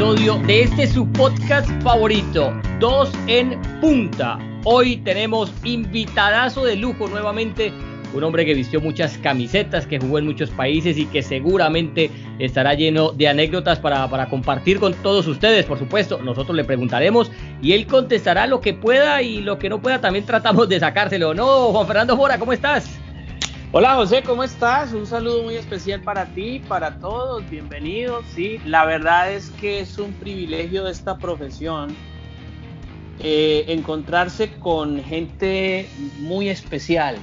episodio de este su podcast favorito, Dos en Punta. Hoy tenemos invitadazo de lujo nuevamente, un hombre que vistió muchas camisetas, que jugó en muchos países y que seguramente estará lleno de anécdotas para, para compartir con todos ustedes, por supuesto. Nosotros le preguntaremos y él contestará lo que pueda y lo que no pueda también tratamos de sacárselo. No, Juan Fernando Mora, ¿cómo estás? Hola José, ¿cómo estás? Un saludo muy especial para ti, para todos, bienvenidos. Sí, la verdad es que es un privilegio de esta profesión eh, encontrarse con gente muy especial.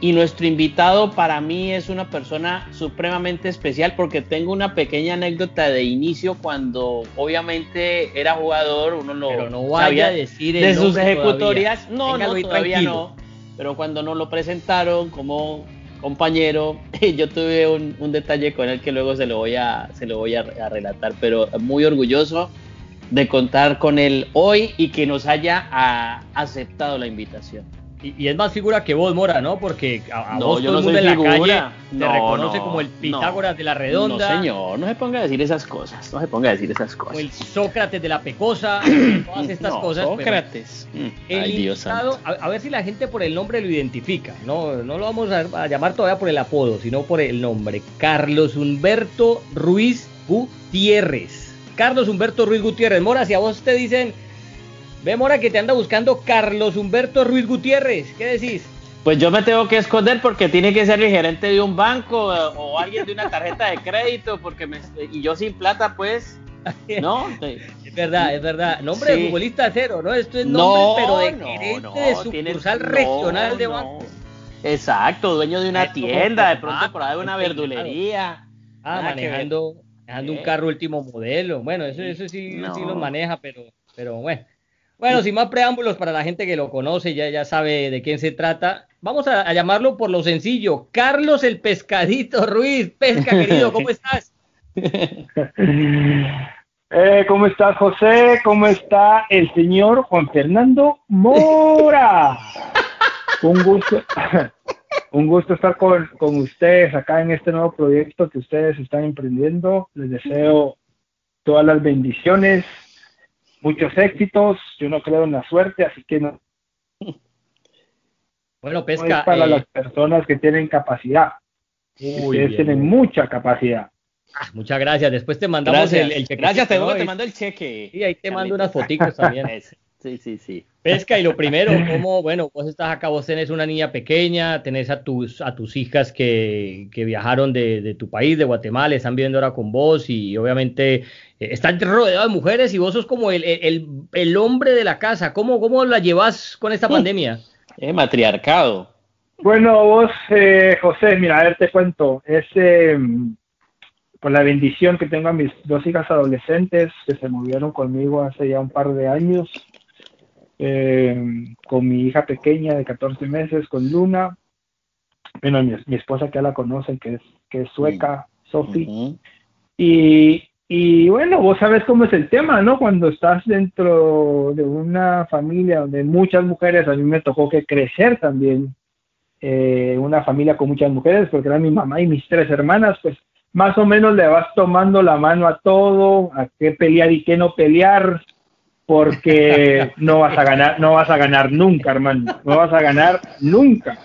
Y nuestro invitado para mí es una persona supremamente especial porque tengo una pequeña anécdota de inicio cuando obviamente era jugador, uno no, Pero no vaya a decir de sus ejecutorias. todavía. No, no, todavía tranquilo. no pero cuando nos lo presentaron como compañero, yo tuve un, detalle con él que luego se lo voy a, se lo voy a relatar, pero muy orgulloso de contar con él hoy y que nos haya ah, aceptado la invitación. Y, y es más figura que vos, Mora, ¿no? Porque a, a No, vos yo todo no el mundo en la figura. calle te No, reconoce no, como el no. Pitágoras de la Redonda. No, señor, no se ponga a decir esas cosas, no se ponga a decir esas O el cosas. Sócrates de la Pecosa, todas estas No, cosas. pero Sócrates. Mm, el Ay, Dios santo. a, a ver si la gente por el nombre lo identifica. No, no lo vamos a, a llamar todavía por el apodo, sino por el nombre. Carlos Humberto Ruiz Gutiérrez. Carlos Humberto Ruiz Gutiérrez. Mora, si a vos te dicen, ve Mora que te anda buscando Carlos Humberto Ruiz Gutiérrez, ¿qué decís? Pues yo me tengo que esconder porque tiene que ser el gerente de un banco eh, o alguien de una tarjeta de crédito porque me, y yo sin plata pues no Es verdad, es verdad. Nombre de futbolista cero, ¿no? Esto es nombre, no pero de gerente no, de sucursal regional de banco. exacto dueño de una Eso, tienda de ah, pronto por ahí una claro. verdulería Ah, manejando, manejando un Eh. carro último modelo. Bueno, eso, eso sí, sí lo maneja, pero, pero bueno. Bueno, sin más preámbulos para la gente que lo conoce, ya, ya sabe de quién se trata. Vamos a, a llamarlo por lo sencillo. Carlos el Pescadito Ruiz. Pesca, querido, ¿cómo estás? Eh, ¿Cómo estás, José? ¿Cómo está el señor Juan Fernando Mora? Un gusto, un gusto estar con, con ustedes acá en este nuevo proyecto que ustedes están emprendiendo. Les deseo todas las bendiciones, muchos éxitos. Yo no creo en la suerte, así que no, Bueno, no Pesca. es para eh, las personas que tienen capacidad. Uy, ustedes bien, tienen bien. mucha capacidad. Ah, muchas gracias. Después te mandamos gracias el, el chequecito, gracias te, ¿no? te mando el cheque Y ahí te mando unas fotitos también. Sí sí sí Pesca, y lo primero, ¿cómo, bueno, vos estás acá, vos tenés una niña pequeña, tenés a tus, a tus hijas que, que viajaron de, de tu país, de Guatemala, están viviendo ahora con vos y obviamente eh, están rodeados de mujeres y vos sos como el, el, el hombre de la casa. ¿Cómo, cómo la llevas con esta pandemia? Eh, matriarcado Bueno, vos, eh, José, mira, a ver, te cuento. Es eh, por la bendición que tengo a mis dos hijas adolescentes que se movieron conmigo hace ya un par de años. Eh, con mi hija pequeña de 14 meses, con Luna. Bueno, mi, mi esposa que ya la conocen, que es, que es sueca, Sophie. Ujú. Y, y bueno, vos sabes cómo es el tema, ¿no? Cuando estás dentro de una familia donde muchas mujeres, a mí me tocó que crecer también eh, una familia con muchas mujeres, porque eran mi mamá y mis tres hermanas, pues más o menos le vas tomando la mano a todo, a qué pelear y qué no pelear, porque no vas a ganar, no vas a ganar nunca, hermano, no vas a ganar nunca.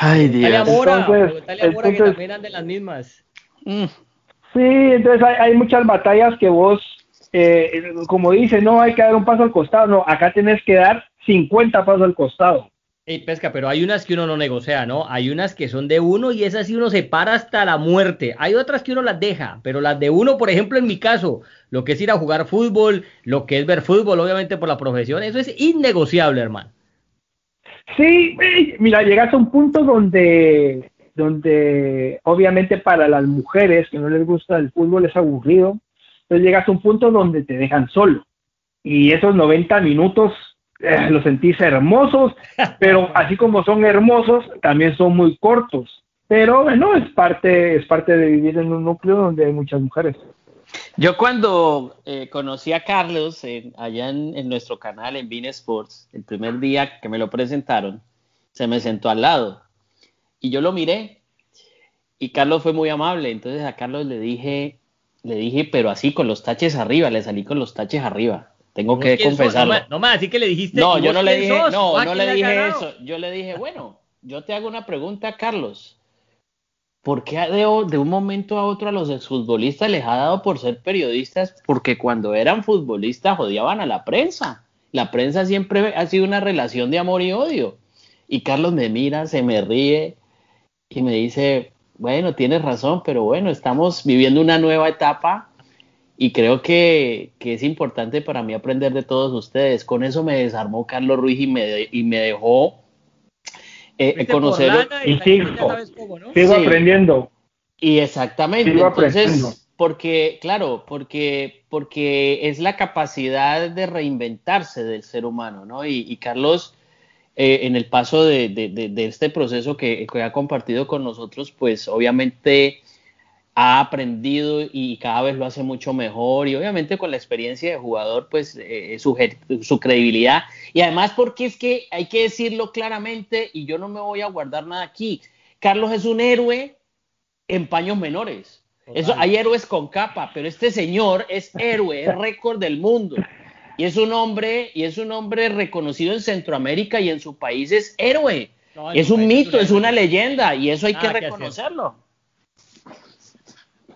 ay Dios a Mora, Entonces- Mora que entonces- también andan las mismas. Mm. Sí, entonces hay, hay muchas batallas que vos, eh, como dice, no hay que dar un paso al costado, no, acá tenés que dar 50 pasos al costado. Ey, pesca, pero hay unas que uno no negocia, ¿no? Hay unas que son de uno y esas sí uno se para hasta la muerte. Hay otras que uno las deja, pero las de uno, por ejemplo, en mi caso, lo que es ir a jugar fútbol, lo que es ver fútbol, obviamente por la profesión, eso es innegociable, hermano. Sí, mira, llegas a un punto donde, donde obviamente para las mujeres que no les gusta el fútbol es aburrido, entonces llegas a un punto donde te dejan solo. Y esos 90 minutos eh, los sentís hermosos, pero así como son hermosos, también son muy cortos. Pero bueno, es parte, es parte de vivir en un núcleo donde hay muchas mujeres. Yo cuando eh, conocí a Carlos en- allá en, en nuestro canal en Bean Sports, el primer día que me lo presentaron, se me sentó al lado y yo lo miré y Carlos fue muy amable. Entonces a Carlos le dije, Le dije, pero así con los taches arriba, le salí con los taches arriba. Tengo que confesarlo. No, más, así que le dijiste. No, yo no le dije, no, no le dije eso. Yo le dije, bueno, yo te hago una pregunta, Carlos. ¿Por qué de, de, un momento a otro a los exfutbolistas les ha dado por ser periodistas? Porque cuando eran futbolistas odiaban a la prensa. La prensa siempre ha sido una relación de amor y odio. Y Carlos me mira, se me ríe y me dice, bueno, tienes razón, pero bueno, estamos viviendo una nueva etapa y creo que, es importante para mí aprender de todos ustedes. Con eso me desarmó Carlos Ruiz y me, y me dejó eh, conocer. Y, sigo, sigo aprendiendo. Y exactamente, entonces, porque, claro, porque, porque es la capacidad de reinventarse del ser humano, ¿no? Y, Carlos, eh, en el paso de, de, este proceso que, que, ha compartido con nosotros, pues obviamente ha aprendido y cada vez lo hace mucho mejor. Y obviamente con la experiencia de jugador pues eh, su, su, credibilidad. Y además porque es que hay que decirlo claramente y yo no me voy a guardar nada aquí Carlos es un héroe en paños menores. Eso, hay héroes con capa pero este señor es héroe es récord del mundo. Y es un hombre y es un hombre reconocido en Centroamérica y en su país es héroe. Es un mito es una leyenda. y eso hay que reconocerlo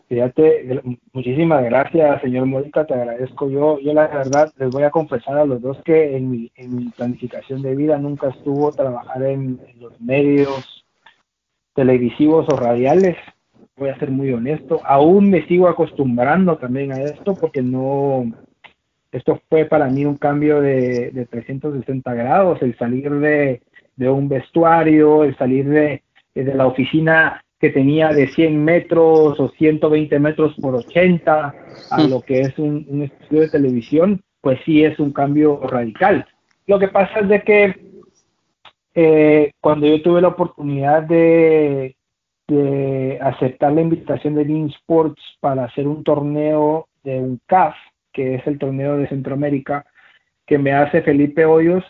Fíjate, muchísimas gracias, señor Mónica, te agradezco. Yo, yo la verdad les voy a confesar a los dos que en mi, en mi planificación de vida nunca estuvo trabajar en, los medios televisivos o radiales. Voy a ser muy honesto. Aún me sigo acostumbrando también a esto porque no, esto fue para mí un cambio de, de 360 grados, el salir de, de un vestuario, el salir de, de la oficina que tenía de 100 metros o 120 metros por 80 a lo que es un, estudio de televisión, pues sí es un cambio radical. Lo que pasa es de que eh, cuando yo tuve la oportunidad de, de aceptar la invitación de Bean Sports para hacer un torneo de un CAF, que es el torneo de Centroamérica, que me hace Felipe Hoyos,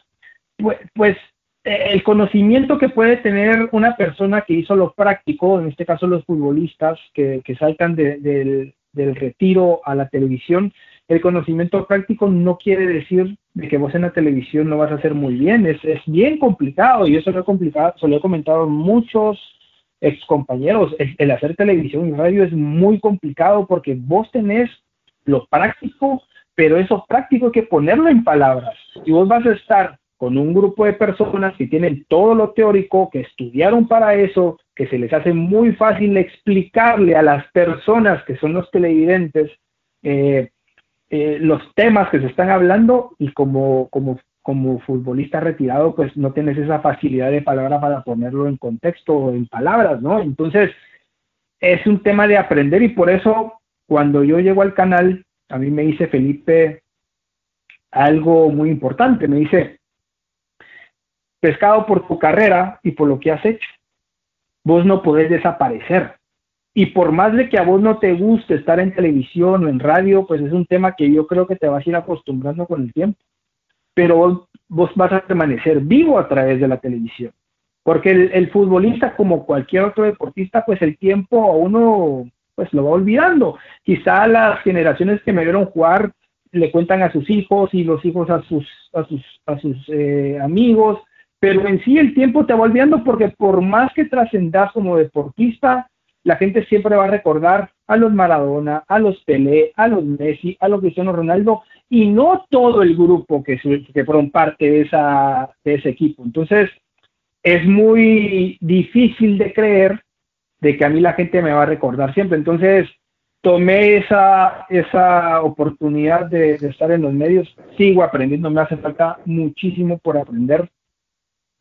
pues, pues el conocimiento que puede tener una persona que hizo lo práctico, en este caso los futbolistas que, saltan del, retiro a la televisión, el conocimiento práctico no quiere decir de que vos en la televisión no vas a hacer muy bien, es, es bien complicado y eso lo he, complicado, se lo he comentado muchos ex compañeros, el hacer televisión y radio es muy complicado porque vos tenés lo práctico, pero eso práctico hay que ponerlo en palabras. Y vos vas a estar con un grupo de personas que tienen todo lo teórico, que estudiaron para eso, que se les hace muy fácil explicarle a las personas que son los televidentes eh, eh, los temas que se están hablando y como, como, como futbolista retirado, pues no tienes esa facilidad de palabra para ponerlo en contexto o en palabras, ¿no? Entonces, es un tema de aprender y por eso cuando yo llego al canal, a mí me dice Felipe algo muy importante, me dice, pescado por tu carrera y por lo que has hecho. Vos no podés desaparecer. Y por más de que a vos no te guste estar en televisión o en radio, pues es un tema que yo creo que te vas a ir acostumbrando con el tiempo. Pero vos, vas a permanecer vivo a través de la televisión. Porque el, futbolista, como cualquier otro deportista, pues el tiempo a uno pues lo va olvidando. Quizá las generaciones que me vieron jugar le cuentan a sus hijos y los hijos a sus, a sus, a sus eh, amigos pero en sí el tiempo te va olvidando porque por más que trascendas como deportista, la gente siempre va a recordar a los Maradona, a los Pelé, a los Messi, a los Cristiano Ronaldo y no todo el grupo que, que fueron parte de, esa, de ese equipo. Entonces, es muy difícil de creer de que a mí la gente me va a recordar siempre. Entonces, tomé esa, esa oportunidad de, de estar en los medios, sigo aprendiendo, me hace falta muchísimo por aprender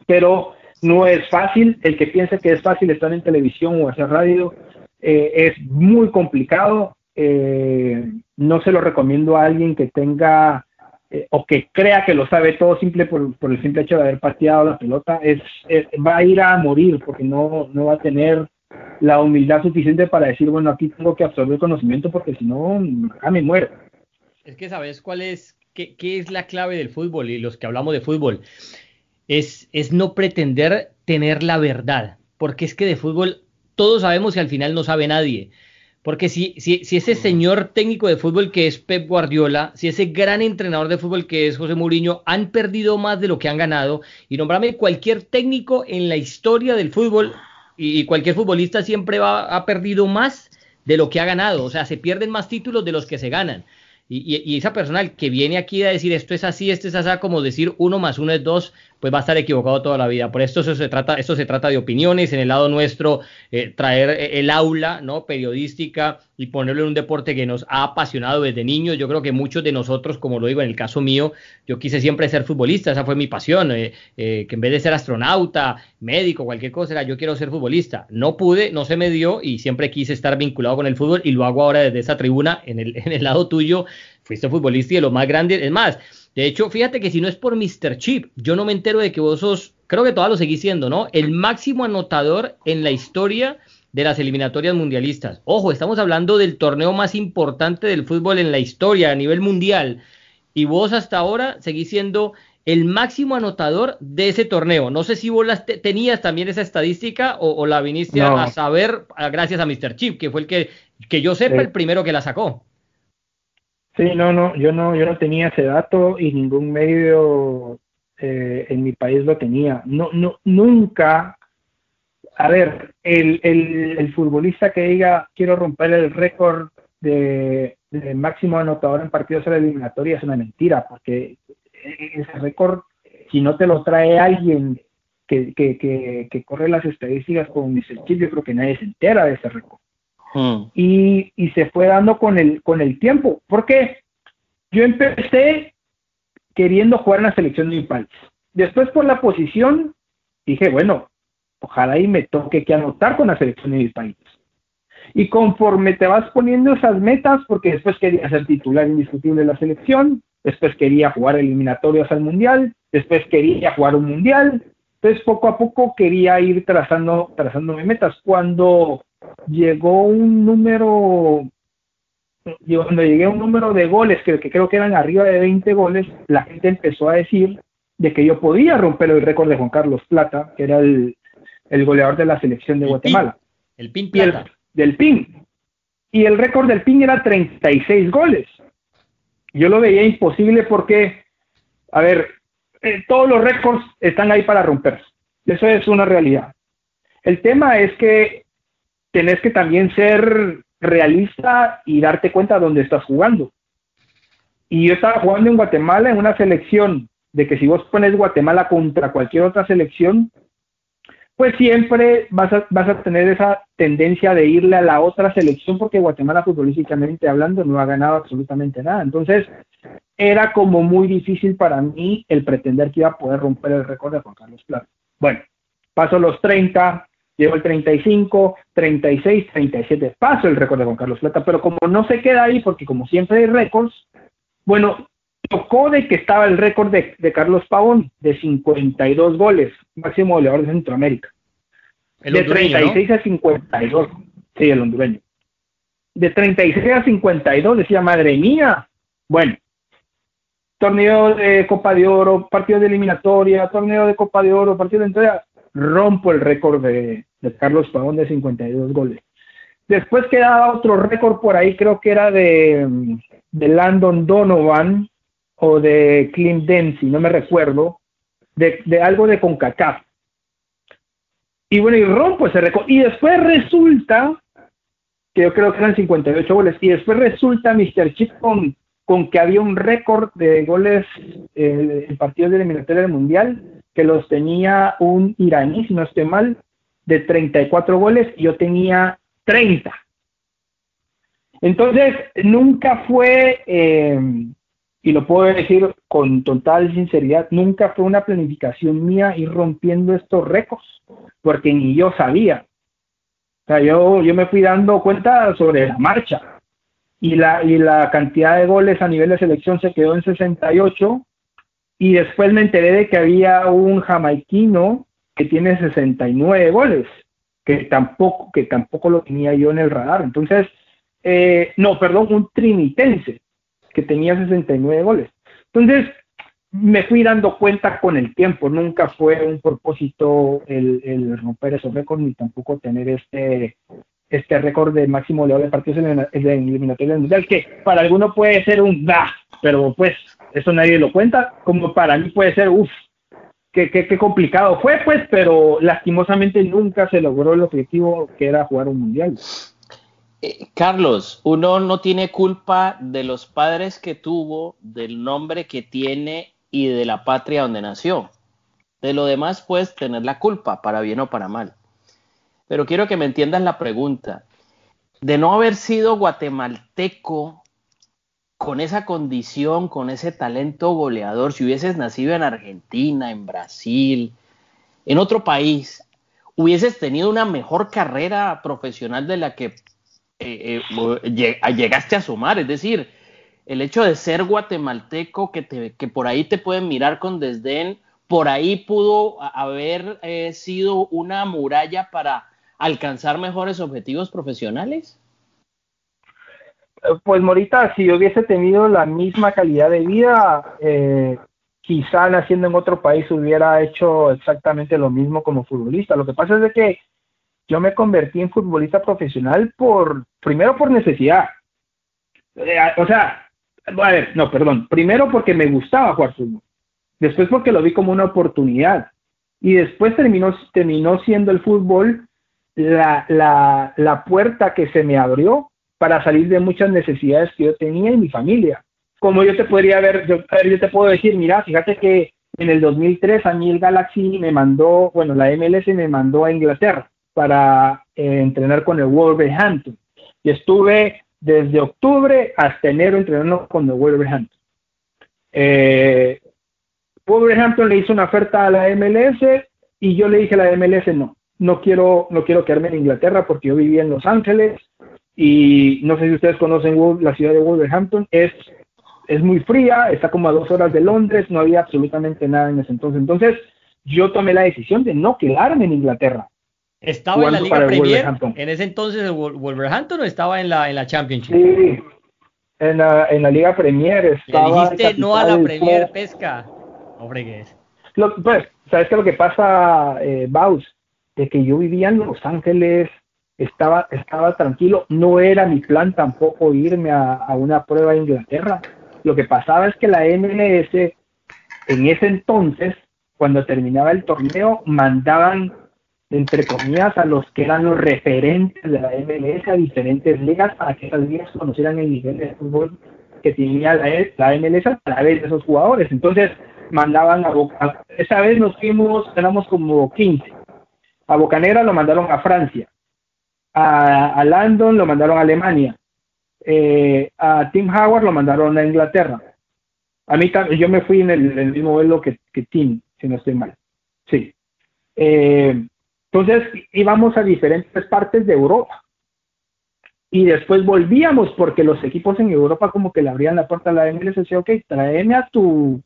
pero no es fácil. El que piense que es fácil estar en televisión o hacer radio eh, es muy complicado. Eh, no se lo recomiendo a alguien que tenga eh, o que crea que lo sabe todo simple por, el simple hecho de haber pateado la pelota. Es, va a ir a morir porque no, no va a tener la humildad suficiente para decir, bueno, aquí tengo que absorber conocimiento porque si no, acá me muero. Es que sabes cuál es, qué, qué es la clave del fútbol y los que hablamos de fútbol es, es no pretender tener la verdad, porque es que de fútbol todos sabemos que al final no sabe nadie, Porque si, si, si, ese señor técnico de fútbol que es Pep Guardiola, si ese gran entrenador de fútbol que es José Mourinho, han perdido más de lo que han ganado, y nombrame cualquier técnico en la historia del fútbol, y, cualquier futbolista siempre va, ha perdido más de lo que ha ganado. O sea, se pierden más títulos de los que se ganan. Y, y, esa persona que viene aquí a decir esto es así, esto es así, como decir uno más uno es dos, pues va a estar equivocado toda la vida. Por esto eso se trata, esto se trata de opiniones, en el lado nuestro, eh, traer eh, el aula ¿no? periodística y ponerlo en un deporte que nos ha apasionado desde niños. Yo creo que muchos de nosotros, como lo digo en el caso mío, yo quise siempre ser futbolista, esa fue mi pasión, eh, que en vez de ser astronauta, médico, cualquier cosa, era yo quiero ser futbolista. No pude, no se me dio y siempre quise estar vinculado con el fútbol y lo hago ahora desde esa tribuna, en el, en el lado tuyo, fuiste futbolista y de lo más grande, es más, de hecho, fíjate que si no es por Mr. Chip, yo no me entero de que vos sos, creo que todavía lo seguís siendo, ¿no? El máximo anotador en la historia de las eliminatorias mundialistas. Ojo, estamos hablando del torneo más importante del fútbol en la historia a nivel mundial. Y vos hasta ahora seguís siendo el máximo anotador de ese torneo. No sé si vos tenías también esa estadística o, la viniste a saber gracias a Mr. Chip, que fue el que, que yo sepa, el primero que la sacó. Sí, no, no, yo no, yo no tenía ese dato y ningún medio eh, en mi país lo tenía. No, no, nunca. A ver, el, el, futbolista que diga quiero romper el récord de, máximo anotador en partidos de eliminatoria es una mentira, porque ese récord, si no te lo trae alguien que, que, que, que corre las estadísticas con Mr. Chip, yo creo que nadie se entera de ese récord. Mm. Y, y, se fue dando con el, con el tiempo. Porque yo empecé queriendo jugar en la selección de mi país. Después por la posición, dije, bueno, ojalá y me toque que anotar con la selección de mi país. Y conforme te vas poniendo esas metas, porque después quería ser titular indiscutible de la selección, después quería jugar eliminatorios al mundial, después quería jugar un mundial, entonces poco a poco quería ir trazando, trazando mis metas. Cuando llegó un número, cuando llegué a un número de goles, que, que creo que eran arriba de 20 goles, la gente empezó a decir de que yo podía romper el récord de Juan Carlos Plata, que era el, goleador de la selección de Guatemala. El PIN Plata. del PIN. Y el récord del PIN era 36 goles. Yo lo veía imposible porque, a ver, eh, todos los récords están ahí para romperse. Eso es una realidad. El tema es que tenés que también ser realista y darte cuenta de dónde estás jugando. Y yo estaba jugando en Guatemala en una selección de que si vos pones Guatemala contra cualquier otra selección, pues siempre vas a, vas a tener esa tendencia de irle a la otra selección porque Guatemala futbolísticamente hablando no ha ganado absolutamente nada. Entonces era como muy difícil para mí el pretender que iba a poder romper el récord de Juan Carlos Plata. Bueno, paso los 30, Llevo el 35, 36, 37. Paso el récord de Juan Carlos Plata, pero como no se queda ahí, porque como siempre hay récords, bueno, tocó de que estaba el récord de, Carlos Pavón de 52 goles, máximo goleador de Centroamérica. de 36 a 52. Sí, el hondureño. De 36 a 52 decía, madre mía. Bueno, torneo de Copa de Oro, partido de eliminatoria, torneo de Copa de Oro, partido de entrega rompo el récord de, Carlos Pavón de 52 goles. Después quedaba otro récord por ahí, creo que era de, de Landon Donovan o de Clint Dempsey, no me recuerdo, de, de algo de CONCACAF. Y bueno, y rompo ese récord. Y después resulta, que yo creo que eran 58 goles, y después resulta Mr. Chip con, con que había un récord de goles eh, en partidos de eliminatoria del Mundial que los tenía un iraní, si no estoy mal, de 34 goles y yo tenía 30. Entonces, nunca fue, eh, y lo puedo decir con total sinceridad, nunca fue una planificación mía ir rompiendo estos récords, porque ni yo sabía. O sea, yo, yo me fui dando cuenta sobre la marcha. Y la, y la cantidad de goles a nivel de selección se quedó en 68 y después me enteré de que había un jamaiquino que tiene 69 goles, que tampoco, que tampoco lo tenía yo en el radar. Entonces, eh, no, perdón, un trinitense que tenía 69 goles. Entonces, me fui dando cuenta con el tiempo, nunca fue un propósito el, romper esos récords ni tampoco tener este, este récord de máximo goleador de partidos en el, eliminatorio del mundial, que para algunos puede ser un da, pero pues eso nadie lo cuenta, como para mí puede ser, uff, qué, qué, complicado fue, pues, pero lastimosamente nunca se logró el objetivo que era jugar un mundial. Eh, Carlos, uno no tiene culpa de los padres que tuvo, del nombre que tiene y de la patria donde nació. De lo demás puedes tener la culpa, para bien o para mal. Pero quiero que me entiendan la pregunta. De no haber sido guatemalteco con esa condición, con ese talento goleador, si hubieses nacido en Argentina, en Brasil, en otro país, hubieses tenido una mejor carrera profesional de la que eh, eh, llegaste a sumar. Es decir, el hecho de ser guatemalteco, que, que por ahí te pueden mirar con desdén, por ahí pudo haber eh, sido una muralla para alcanzar mejores objetivos profesionales? Pues Morita, si hubiese tenido la misma calidad de vida, eh, quizá naciendo en otro país hubiera hecho exactamente lo mismo como futbolista. Lo que pasa es de que yo me convertí en futbolista profesional por, primero por necesidad. Eh, o sea, a ver, no, perdón. Primero porque me gustaba jugar fútbol. Después porque lo vi como una oportunidad. Y después terminó, terminó siendo el fútbol la, la, la puerta que se me abrió para salir de muchas necesidades que yo tenía en mi familia. Como yo te podría ver, yo, yo te puedo decir, mira, fíjate que en el 2003 a mí el Galaxy me mandó, bueno, la MLS me mandó a Inglaterra para eh, entrenar con el Wolverhampton. Y estuve desde octubre hasta enero entrenando con el Wolverhampton. Eh, Wolverhampton le hizo una oferta a la MLS y yo le dije a la MLS no no quiero, no quiero quedarme en Inglaterra porque yo vivía en Los Ángeles y no sé si ustedes conocen la ciudad de Wolverhampton, es, es muy fría, está como a dos horas de Londres, no había absolutamente nada en ese entonces. Entonces yo tomé la decisión de no quedarme en Inglaterra. ¿Estaba en la Liga Premier en ese entonces el Wolverhampton o estaba en la, en la Championship? Sí, en la, en la Liga Premier estaba. Le dijiste no a la Premier Pesca. Hombre, ¿qué es? pues, ¿sabes qué lo que pasa, eh, Baus? De que yo vivía en Los Ángeles, estaba, estaba tranquilo, no era mi plan tampoco irme a, una prueba a Inglaterra. Lo que pasaba es que la MLS en ese entonces, cuando terminaba el torneo, mandaban, entre comillas, a los que eran los referentes de la MLS a diferentes ligas para que esas ligas conocieran el nivel de fútbol que tenía la, la MLS a través de esos jugadores. Entonces, mandaban a, a esa vez nos fuimos, éramos como 15 a Bocanera lo mandaron a Francia. A, a Landon lo mandaron a Alemania. Eh, a Tim Howard lo mandaron a Inglaterra. A mí yo me fui en el, mismo vuelo que, Tim, si no estoy mal. Sí. Eh, entonces íbamos a diferentes partes de Europa. Y después volvíamos porque los equipos en Europa como que le abrían la puerta a la MLS y ok, tráeme a tu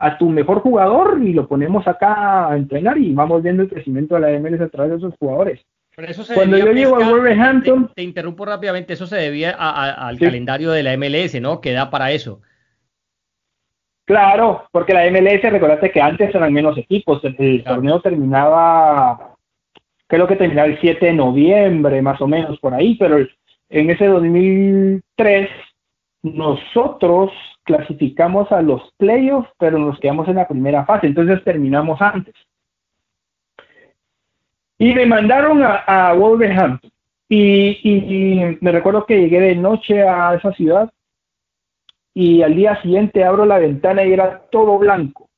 a tu mejor jugador y lo ponemos acá a entrenar y vamos viendo el crecimiento de la MLS a través de esos jugadores. Cuando yo llego a Wolverhampton... Te, interrumpo rápidamente, eso se debía al calendario de la MLS, ¿no? Que da para eso. Claro, porque la MLS, recordate que antes eran menos equipos, el, torneo terminaba, creo que terminaba el 7 de noviembre, más o menos por ahí, pero en ese 2003 nosotros clasificamos a los playoffs, pero nos quedamos en la primera fase, entonces terminamos antes. Y me mandaron a, Wolverhampton. Y, me recuerdo que llegué de noche a esa ciudad y al día siguiente abro la ventana y era todo blanco.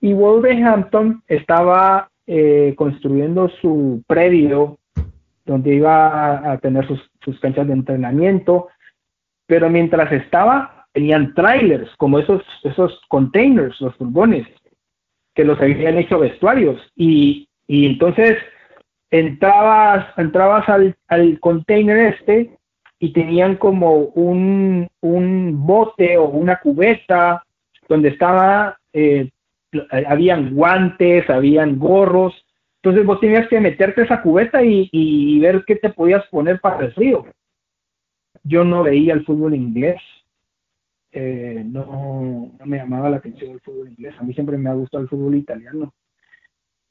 Y Wolverhampton estaba eh, construyendo su predio donde iba a, tener sus, sus canchas de entrenamiento, pero mientras estaba tenían trailers, como esos, esos containers, los furgones, que los habían hecho vestuarios. Y, y entonces entrabas, entrabas al, al container este y tenían como un, un bote o una cubeta donde estaba, eh, habían guantes, habían gorros. Entonces vos tenías que meterte esa cubeta y, y ver qué te podías poner para el frío. Yo no veía el fútbol inglés, eh, no, me llamaba la atención el fútbol inglés. A mí siempre me ha gustado el fútbol italiano.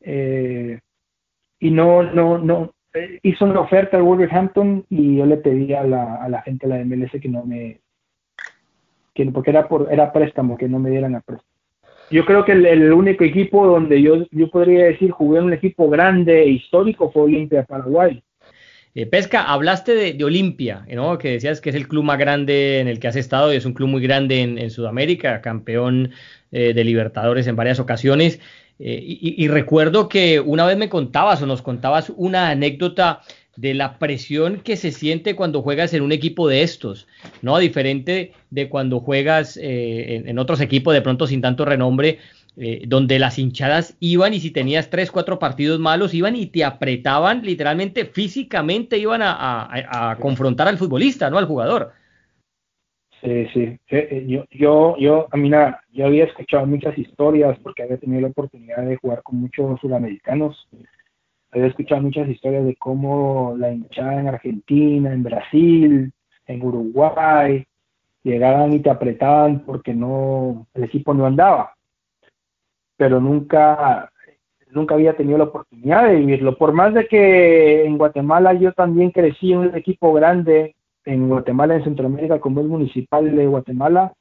Eh, y no, no, no, eh, hizo una oferta al Wolverhampton y yo le pedí a la, a la gente de la MLS que no me, que, porque era por era préstamo, que no me dieran a préstamo. Yo creo que el, único equipo donde yo, yo podría decir jugué en un equipo grande e histórico fue Olimpia Paraguay. Eh, Pesca, hablaste de, Olimpia, ¿no? que decías que es el club más grande en el que has estado y es un club muy grande en, Sudamérica, campeón eh, de Libertadores en varias ocasiones. Eh, y, recuerdo que una vez me contabas o nos contabas una anécdota de la presión que se siente cuando juegas en un equipo de estos, ¿no? Diferente de cuando juegas en, otros equipos de pronto sin tanto renombre, eh, donde las hinchadas iban y si tenías tres, cuatro partidos malos, iban y te apretaban literalmente, físicamente iban a, confrontar al futbolista, ¿no? Al jugador. Sí, sí. Yo, yo, yo, a mí nada, yo había escuchado muchas historias porque había tenido la oportunidad de jugar con muchos sudamericanos Había escuchado muchas historias de cómo la hinchada en Argentina, en Brasil, en Uruguay, llegaban y te apretaban porque no, el equipo no andaba. Pero nunca, nunca había tenido la oportunidad de vivirlo. Por más de que en Guatemala yo también crecí en un equipo grande en Guatemala, en Centroamérica, como el municipal de Guatemala,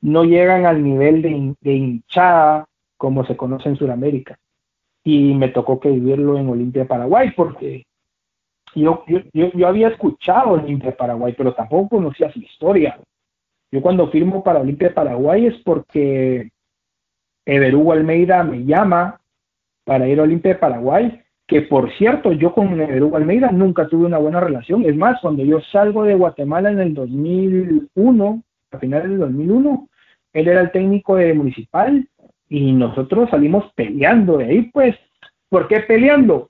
no llegan al nivel de, hinchada como se conoce en Sudamérica. Y me tocó que vivirlo en Olimpia, Paraguay, porque yo, yo, yo, había escuchado Olimpia, Paraguay, pero tampoco conocía su historia. Yo cuando firmo para Olimpia, Paraguay es porque Everú Almeida me llama para ir a Olimpia, Paraguay que por cierto, yo con Edu Almeida nunca tuve una buena relación. Es más, cuando yo salgo de Guatemala en el 2001, a finales del 2001, él era el técnico de municipal y nosotros salimos peleando de ahí, pues. ¿Por qué peleando?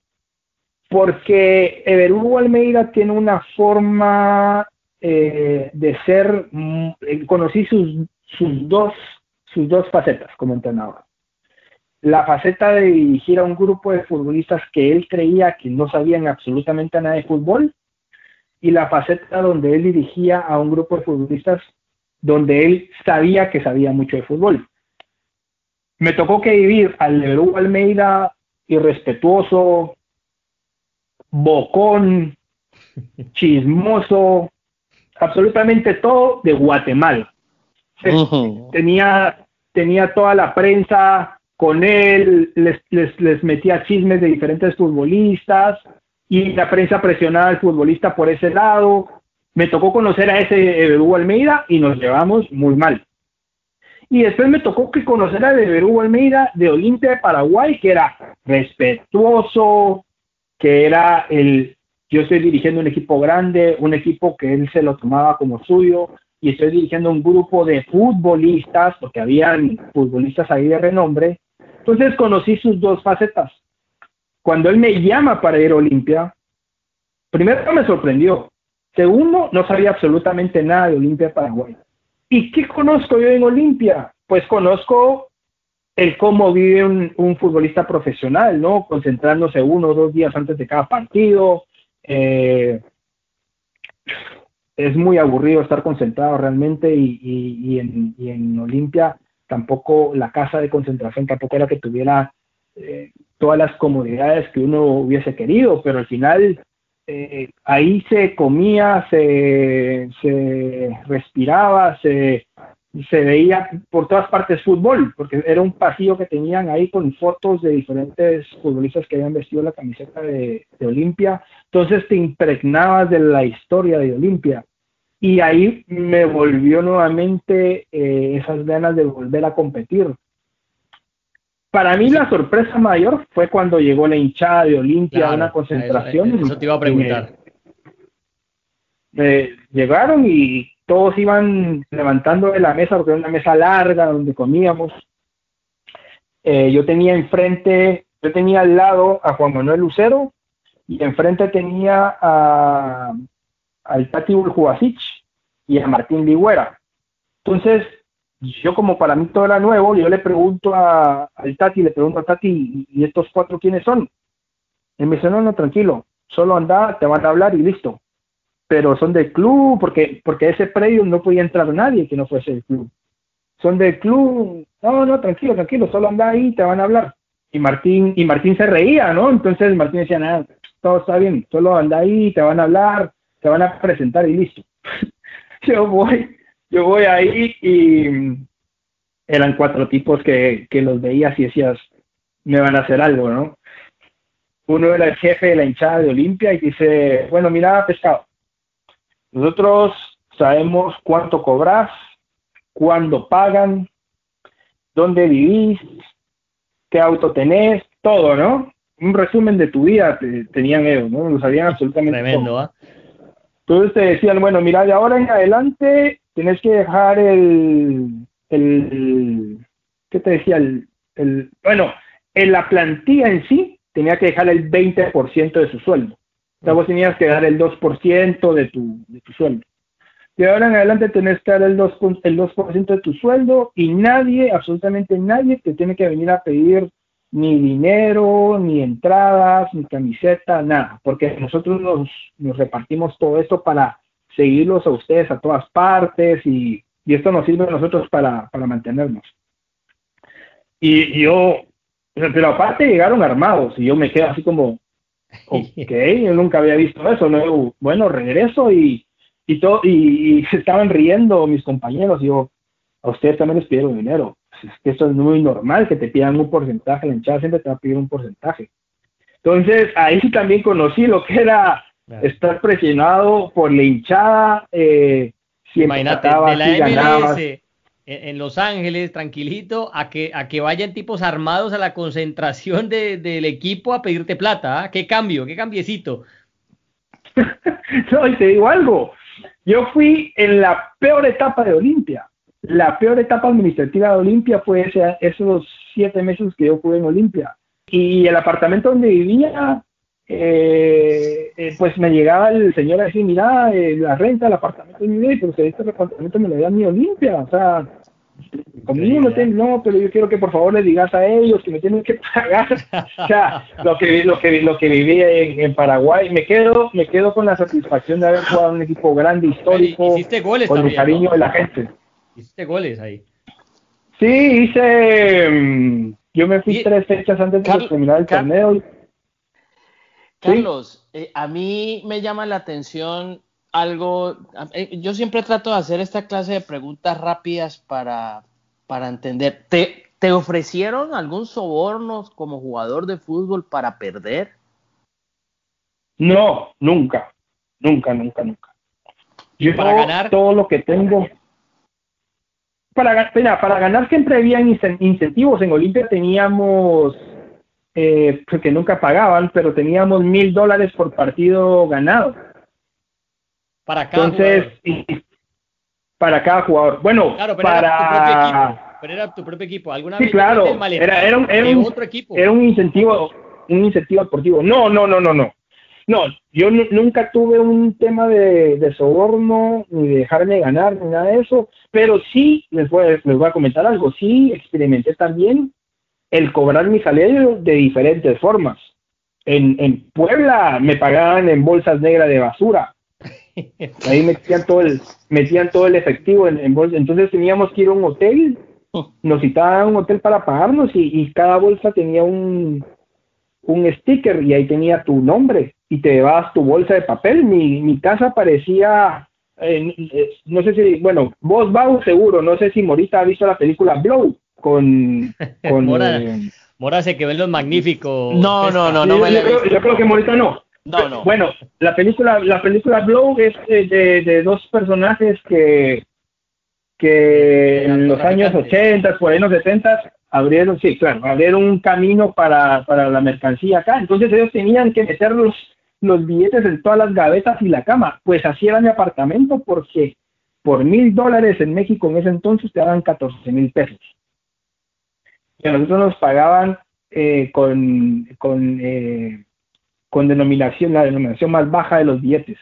Porque Everugo Almeida tiene una forma eh, de ser, mm, conocí sus, sus, dos, sus dos facetas como entrenador la faceta de dirigir a un grupo de futbolistas que él creía que no sabían absolutamente nada de fútbol y la faceta donde él dirigía a un grupo de futbolistas donde él sabía que sabía mucho de fútbol. Me tocó que vivir al Lebrú Almeida irrespetuoso, bocón, chismoso, absolutamente todo de Guatemala. Tenía, tenía toda la prensa con él, les, les, metía chismes de diferentes futbolistas y la prensa presionaba al futbolista por ese lado. Me tocó conocer a ese Hugo Almeida y nos llevamos muy mal. Y después me tocó que conocer a Hugo Almeida de Olimpia de Paraguay, que era respetuoso, que era el, yo estoy dirigiendo un equipo grande, un equipo que él se lo tomaba como suyo, y estoy dirigiendo un grupo de futbolistas, porque habían futbolistas ahí de renombre, entonces conocí sus dos facetas. Cuando él me llama para ir a Olimpia, primero me sorprendió. Segundo, no sabía absolutamente nada de Olimpia Paraguay. ¿Y qué conozco yo en Olimpia? Pues conozco el cómo vive un, futbolista profesional, ¿no? Concentrándose uno o dos días antes de cada partido. Eh, es muy aburrido estar concentrado realmente y, en, y en Olimpia tampoco la casa de concentración tampoco era que tuviera eh, todas las comodidades que uno hubiese querido, pero al final eh, ahí se comía, se, se respiraba, se, se veía por todas partes fútbol, porque era un pasillo que tenían ahí con fotos de diferentes futbolistas que habían vestido la camiseta de, de Olimpia, entonces te impregnabas de la historia de Olimpia y ahí me volvió nuevamente eh, esas ganas de volver a competir. Para mí la sorpresa mayor fue cuando llegó la hinchada de Olimpia a una concentración. Eso, te iba a preguntar. llegaron y todos iban levantando de la mesa, porque era una mesa larga donde comíamos. Eh, yo tenía enfrente, yo tenía al lado a Juan Manuel Lucero y enfrente tenía a, al Tati Buljubasic y a Martín Ligüera. Entonces, yo como para mí todo era nuevo, yo le pregunto a, al Tati, le pregunto a Tati, ¿y estos cuatro quiénes son? Y me dice, no, no, tranquilo, solo anda, te van a hablar y listo. Pero son del club, porque, porque ese predio no podía entrar nadie que no fuese del club. Son del club, no, no, tranquilo, tranquilo, solo anda ahí, te van a hablar. Y Martín, y Martín se reía, ¿no? Entonces Martín decía, nada, todo está bien, solo anda ahí, te van a hablar, te van a presentar y listo. yo voy, yo voy ahí y eran cuatro tipos que, que los veías y decías, me van a hacer algo, ¿no? Uno era el jefe de la hinchada de Olimpia y dice, bueno, mira, pescado, nosotros sabemos cuánto cobras, cuándo pagan, dónde vivís, qué auto tenés, todo, ¿no? Un resumen de tu vida tenían ellos, ¿no? Lo sabían absolutamente Tremendo, ¿ah? Entonces te decían, bueno, mira, de ahora en adelante tienes que dejar el, el ¿qué te decía? El, el, bueno, en la plantilla en sí tenía que dejar el 20% de su sueldo. O vos tenías que dar el 2% de tu, de tu sueldo. De ahora en adelante tenés que dar el 2%, el 2 de tu sueldo y nadie, absolutamente nadie, te tiene que venir a pedir ni dinero, ni entradas, ni camiseta, nada, porque nosotros nos, repartimos todo esto para seguirlos a ustedes a todas partes y, y esto nos sirve a nosotros para, para mantenernos. Y, yo, pero aparte llegaron armados y yo me quedo así como, ok, yo nunca había visto eso, ¿no? bueno, regreso y, y, todo, y, se estaban riendo mis compañeros y yo, a ustedes también les pidieron dinero. Es que eso es muy normal que te pidan un porcentaje, la hinchada siempre te va a pedir un porcentaje. Entonces, ahí también conocí lo que era estar presionado por la hinchada, eh, si Imagínate, de la MLS en, Los Ángeles, tranquilito, a que, a que vayan tipos armados a la concentración del equipo a pedirte plata. ¿ah? ¿Qué cambio? ¿Qué cambiecito? no, y te digo algo. Yo fui en la peor etapa de Olimpia. La peor etapa administrativa de Olimpia fue ese, esos siete meses que yo fui en Olimpia. Y el apartamento donde vivía eh, eh, pues me llegaba el señor a decir, mira, eh, la renta del apartamento de mi pero si este apartamento me lo da mi Olimpia, o sea, conmigo no tengo, no, pero yo quiero que por favor le digas a ellos que me tienen que pagar, o sea, lo que, lo que, lo que viví en, Paraguay, me quedo, me quedo con la satisfacción de haber jugado en un equipo grande, histórico, con el cariño de la gente. Hiciste goles ahí. Sí, hice, mm, yo me fui tres fechas antes de terminar el torneo Carlos, eh, a mí me llama la atención algo, eh, yo siempre trato de hacer esta clase de preguntas rápidas para, para entender. ¿Te, ¿Te ofrecieron algún soborno como jugador de fútbol para perder? No, nunca, nunca, nunca, nunca. Yo para ganar todo lo que tengo. Para, para ganar siempre había incentivos. En Olimpia teníamos eh, porque nunca pagaban, pero teníamos mil dólares por partido ganado. Para cada Entonces, para cada jugador. Bueno, para... Era tu propio equipo. Pero era tu propio equipo. ¿Alguna sí, claro. Era, era, un, era, un, otro equipo? era un incentivo, un incentivo deportivo. No, no, no, no, no. No, yo nunca tuve un tema de, de, soborno, ni de dejarme ganar, ni nada de eso, pero sí, les voy, les voy a comentar algo, sí experimenté también el cobrar mi salario de diferentes formas. En, en Puebla me pagaban en bolsas negras de basura. Ahí metían todo el, metían todo el efectivo en, en bolsas. Entonces teníamos que ir a un hotel, nos citaban un hotel para pagarnos y, cada bolsa tenía un, un sticker y ahí tenía tu nombre y te llevabas tu bolsa de papel. Mi, mi casa parecía, eh, no sé si, bueno, vos Bau seguro, no sé si Morita ha visto la película Blow con, con Mora, eh, Mora se quedó en los magníficos. No, no, no, no, yo, creo, que Morita no. No, no. Bueno, la película, la película Blow es de, de dos personajes que, que en los años 80, por ahí en los 70, abrieron, sí, claro, abrieron un camino para, para la mercancía acá. Entonces ellos tenían que meter los, billetes en todas las gavetas y la cama. Pues así era mi apartamento porque por mil dólares en México en ese entonces te daban 14 mil pesos que a nosotros nos pagaban eh, con, con, eh, con denominación, la denominación más baja de los billetes.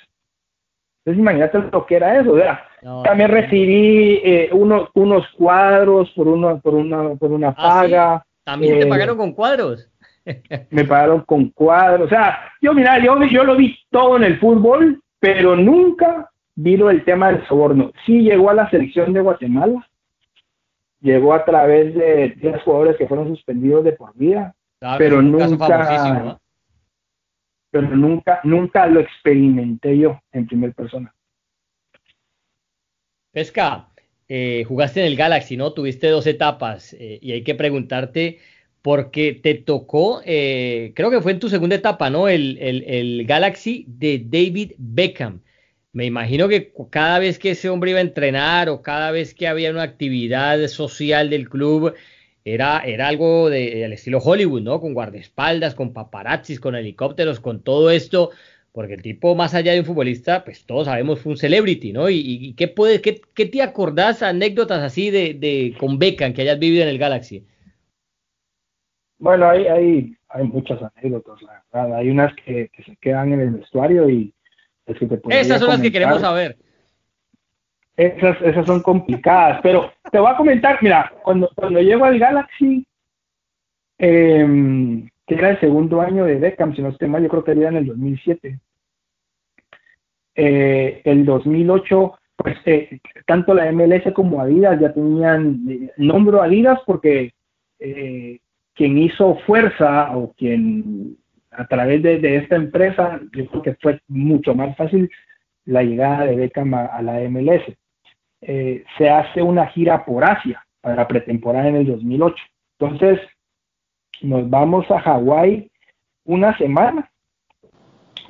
Entonces imagínate lo que era eso, ¿verdad? También recibí eh, unos, unos cuadros por una, por una, por una ¿Ah, paga. ¿También te pagaron con cuadros? Me pagaron con cuadros. O sea, yo mira, yo, yo lo vi todo en el fútbol, pero nunca vino el tema del soborno. Sí llegó a la selección de Guatemala, llegó a través de 10 jugadores que fueron suspendidos de por vida, pero nunca... pero nunca, nunca lo experimenté yo en primera persona. Pesca, eh, jugaste en el Galaxy, ¿no? Tuviste dos etapas eh, y hay que preguntarte porque te tocó, eh, creo que fue en tu segunda etapa, ¿no? El, el, el, Galaxy de David Beckham. Me imagino que cada vez que ese hombre iba a entrenar o cada vez que había una actividad social del club, era, era algo del estilo Hollywood, ¿no? Con guardaespaldas, con paparazzis, con helicópteros, con todo esto, porque el tipo, más allá de un futbolista, pues todos sabemos fue un celebrity, ¿no? ¿Y, qué, puede, qué, qué, te acordás anécdotas así de, de con Beckham que hayas vivido en el Galaxy? Bueno, hay, hay, hay muchas anécdotas, la verdad. Hay unas que, se quedan en el vestuario y es que te Esas son las que queremos saber. Esas, esas son complicadas, pero te voy a comentar, mira, cuando, cuando llego al Galaxy, eh, que era el segundo año de Beckham, si no estoy mal, yo creo que era en el 2007. Eh, el 2008, pues eh, tanto la MLS como Adidas ya tenían, eh, nombro Adidas porque eh, quien hizo fuerza o quien a través de, esta empresa, yo creo que fue mucho más fácil la llegada de Beckham a, la MLS. Eh, se hace una gira por Asia para pretemporada en el 2008. Entonces, nos vamos a Hawái una semana.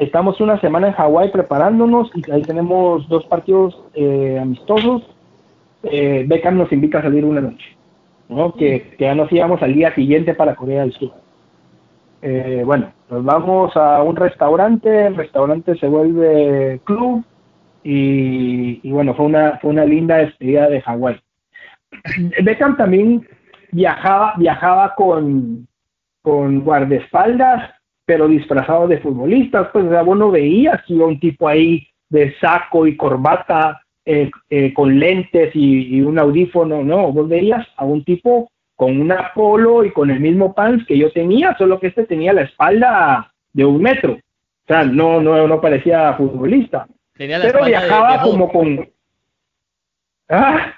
Estamos una semana en Hawái preparándonos y ahí tenemos dos partidos eh, amistosos. Eh, Beckham nos invita a salir una noche. Que, ya nos íbamos al día siguiente para Corea del Sur. Eh, bueno, nos vamos a un restaurante, el restaurante se vuelve club y, bueno, fue una, fue una linda despedida de Hawái. Beckham también viajaba, viajaba con, con guardaespaldas, pero disfrazado de futbolistas, pues o sea, vos no veías que iba un tipo ahí de saco y corbata eh, eh, con lentes y, un audífono, no, vos veías a un tipo con una polo y con el mismo pants que yo tenía, solo que este tenía la espalda de un metro, o sea, no, no, no parecía futbolista, pero viajaba como con... ¿Ah?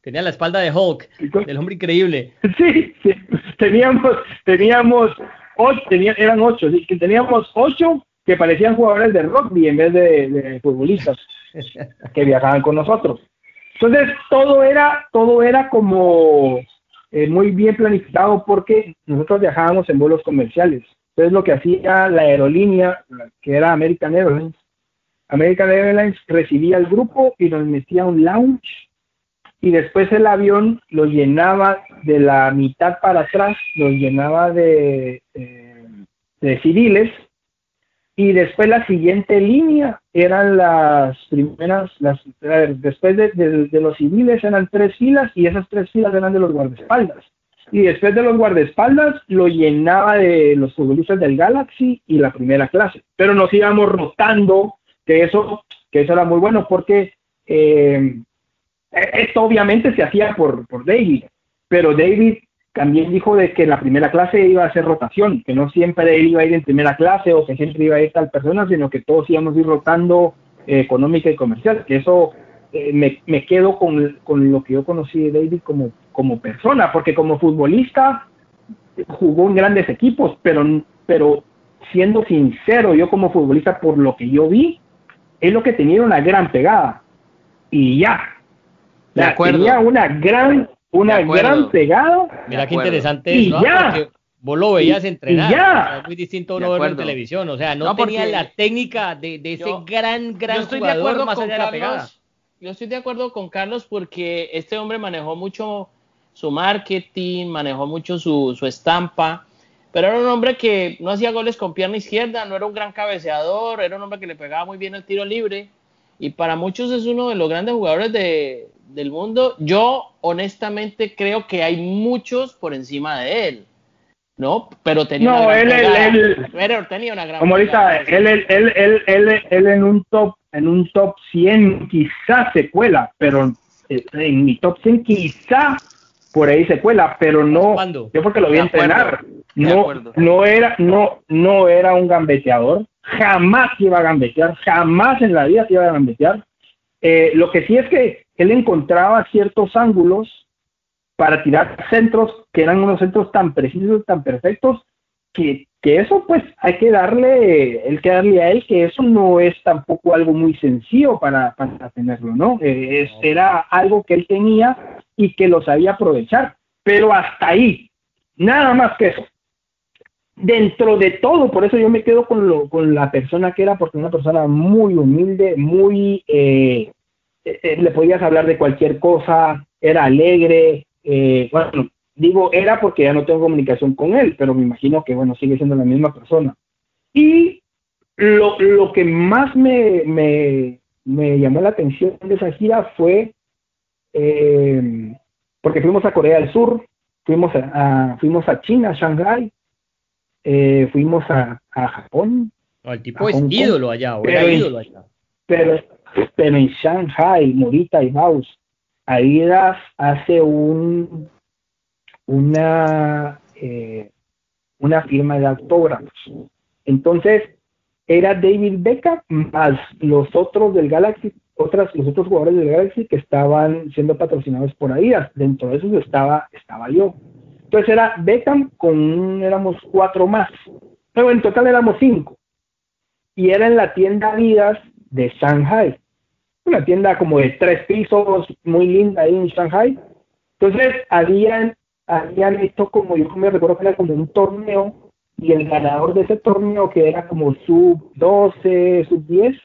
Tenía la espalda de Hulk, del hombre increíble. Sí, sí. teníamos, teníamos ocho, eran ocho, teníamos ocho que parecían jugadores de rugby en vez de futbolistas. que viajaban con nosotros. Entonces, todo era, todo era como eh, muy bien planificado porque nosotros viajábamos en vuelos comerciales. Entonces, lo que hacía la aerolínea, que era American Airlines, American Airlines recibía el grupo y nos metía un lounge y después el avión lo llenaba de la mitad para atrás, lo llenaba de, eh, de civiles y después la siguiente línea eran las primeras, las, después de, los civiles eran tres filas y esas tres filas eran de los guardaespaldas. Y después de los guardaespaldas lo llenaba de los futbolistas del Galaxy y la primera clase. Pero nos íbamos rotando, que eso, que eso era muy bueno porque eh, esto obviamente se hacía por, por David, pero David también dijo de que la primera clase iba a ser rotación, que no siempre él iba a ir en primera clase o que siempre iba a ir tal persona, sino que todos íbamos a ir rotando eh, económica y comercial, que eso eh, me, me, quedo con, con, lo que yo conocí de David como, como persona, porque como futbolista jugó en grandes equipos, pero, pero siendo sincero, yo como futbolista, por lo que yo vi, es lo que tenía una gran pegada. Y ya. tenía una gran una gran pegada. Mira qué interesante y ya. Porque vos lo veías entrenar. ya. es muy distinto uno verlo en televisión. O sea, no, tenía la técnica de, de ese gran, gran estoy jugador de acuerdo más allá de la pegada. Yo estoy de acuerdo con Carlos porque este hombre manejó mucho su marketing, manejó mucho su, su estampa, pero era un hombre que no hacía goles con pierna izquierda, no era un gran cabeceador, era un hombre que le pegaba muy bien el tiro libre y para muchos es uno de los grandes jugadores de, del mundo. Yo honestamente creo que hay muchos por encima de él. ¿no? Pero tenía no, una gran él, él, tenía una gran Como ahorita, él, él, él, él, él, en un top en un top 100 quizás se cuela, pero eh, en mi top 100 quizá por ahí se cuela, pero no, yo porque lo vi entrenar, no, no era, no, no era un gambeteador, jamás iba a gambetear, jamás en la vida iba a gambetear. Eh, lo que sí es que él encontraba ciertos ángulos para tirar centros que eran unos centros tan precisos, tan perfectos, que que eso pues hay que darle, el que darle a él que eso no es tampoco algo muy sencillo para, para tenerlo, ¿no? Eh, era algo que él tenía y que lo sabía aprovechar, pero hasta ahí, nada más que eso. Dentro de todo, por eso yo me quedo con, lo, con la persona que era, porque una persona muy humilde, muy, eh, eh, le podías hablar de cualquier cosa, era alegre, bueno, Digo era porque ya no tengo comunicación con él, pero me imagino que, bueno, sigue siendo la misma persona. Y lo, lo que más me, me, me, llamó la atención de esa gira fue eh, porque fuimos a Corea del Sur, fuimos a, fuimos a China, a Shanghai, eh, fuimos a, a Japón. el tipo es ídolo allá, o pero, ídolo allá. Pero, pero en Shanghai, Morita y Baus, ahí hace un una, eh, una firma de autógrafos. Entonces, era David Beckham más los otros del Galaxy, otras, los otros jugadores del Galaxy que estaban siendo patrocinados por ahí. Dentro de esos estaba, estaba yo. Entonces era Beckham con, éramos cuatro más. Pero en total éramos cinco. Y era en la tienda Adidas de Shanghai. Una tienda como de tres pisos, muy linda ahí en Shanghai. Entonces habían habían hecho como, yo me recuerdo que era como un torneo y el ganador de ese torneo, que era como sub 12, sub 10,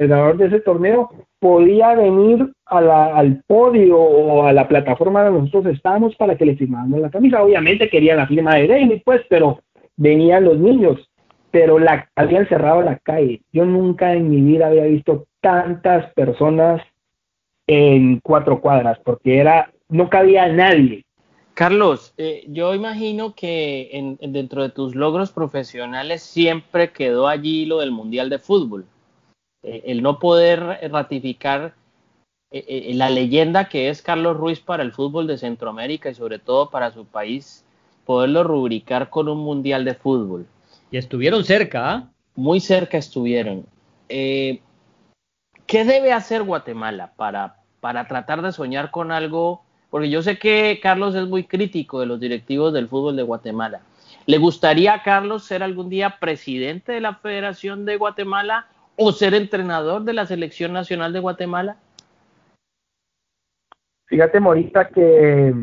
el ganador de ese torneo podía venir al podio o a la plataforma donde nosotros estábamos para que le firmáramos la camisa. Obviamente querían la firma de David, pues, pero venían los niños, pero la, habían cerrado la calle. Yo nunca en mi vida había visto tantas personas en cuatro cuadras, porque era, no cabía nadie. Carlos, eh, yo imagino que en, dentro de tus logros profesionales siempre quedó allí lo del Mundial de Fútbol. Eh, el no poder ratificar eh, la leyenda que es Carlos Ruiz para el fútbol de Centroamérica y sobre todo para su país, poderlo rubricar con un Mundial de Fútbol. Y estuvieron cerca. ¿ah? Muy cerca estuvieron. ¿Qué debe hacer Guatemala para, para tratar de soñar con algo? Porque yo sé que Carlos es muy crítico de los directivos del fútbol de Guatemala. ¿Le gustaría a Carlos ser algún día presidente de la Federación de Guatemala o ser entrenador de la Selección Nacional de Guatemala? Fíjate, Morita, que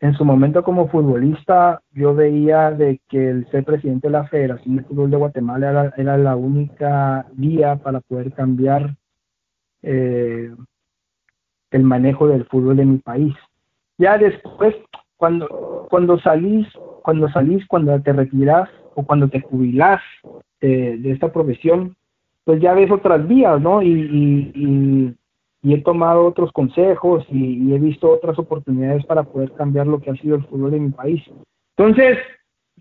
en su momento como futbolista yo veía de que el ser presidente de la Federación de Fútbol de Guatemala era, la única vía para poder cambiar eh, el manejo del fútbol en mi país. Ya después, cuando, cuando salís, cuando salís, cuando te retiras o cuando te jubilás de esta profesión, pues ya ves otras vías, ¿no? Y, he tomado otros consejos y, he visto otras oportunidades para poder cambiar lo que ha sido el fútbol de mi país. Entonces,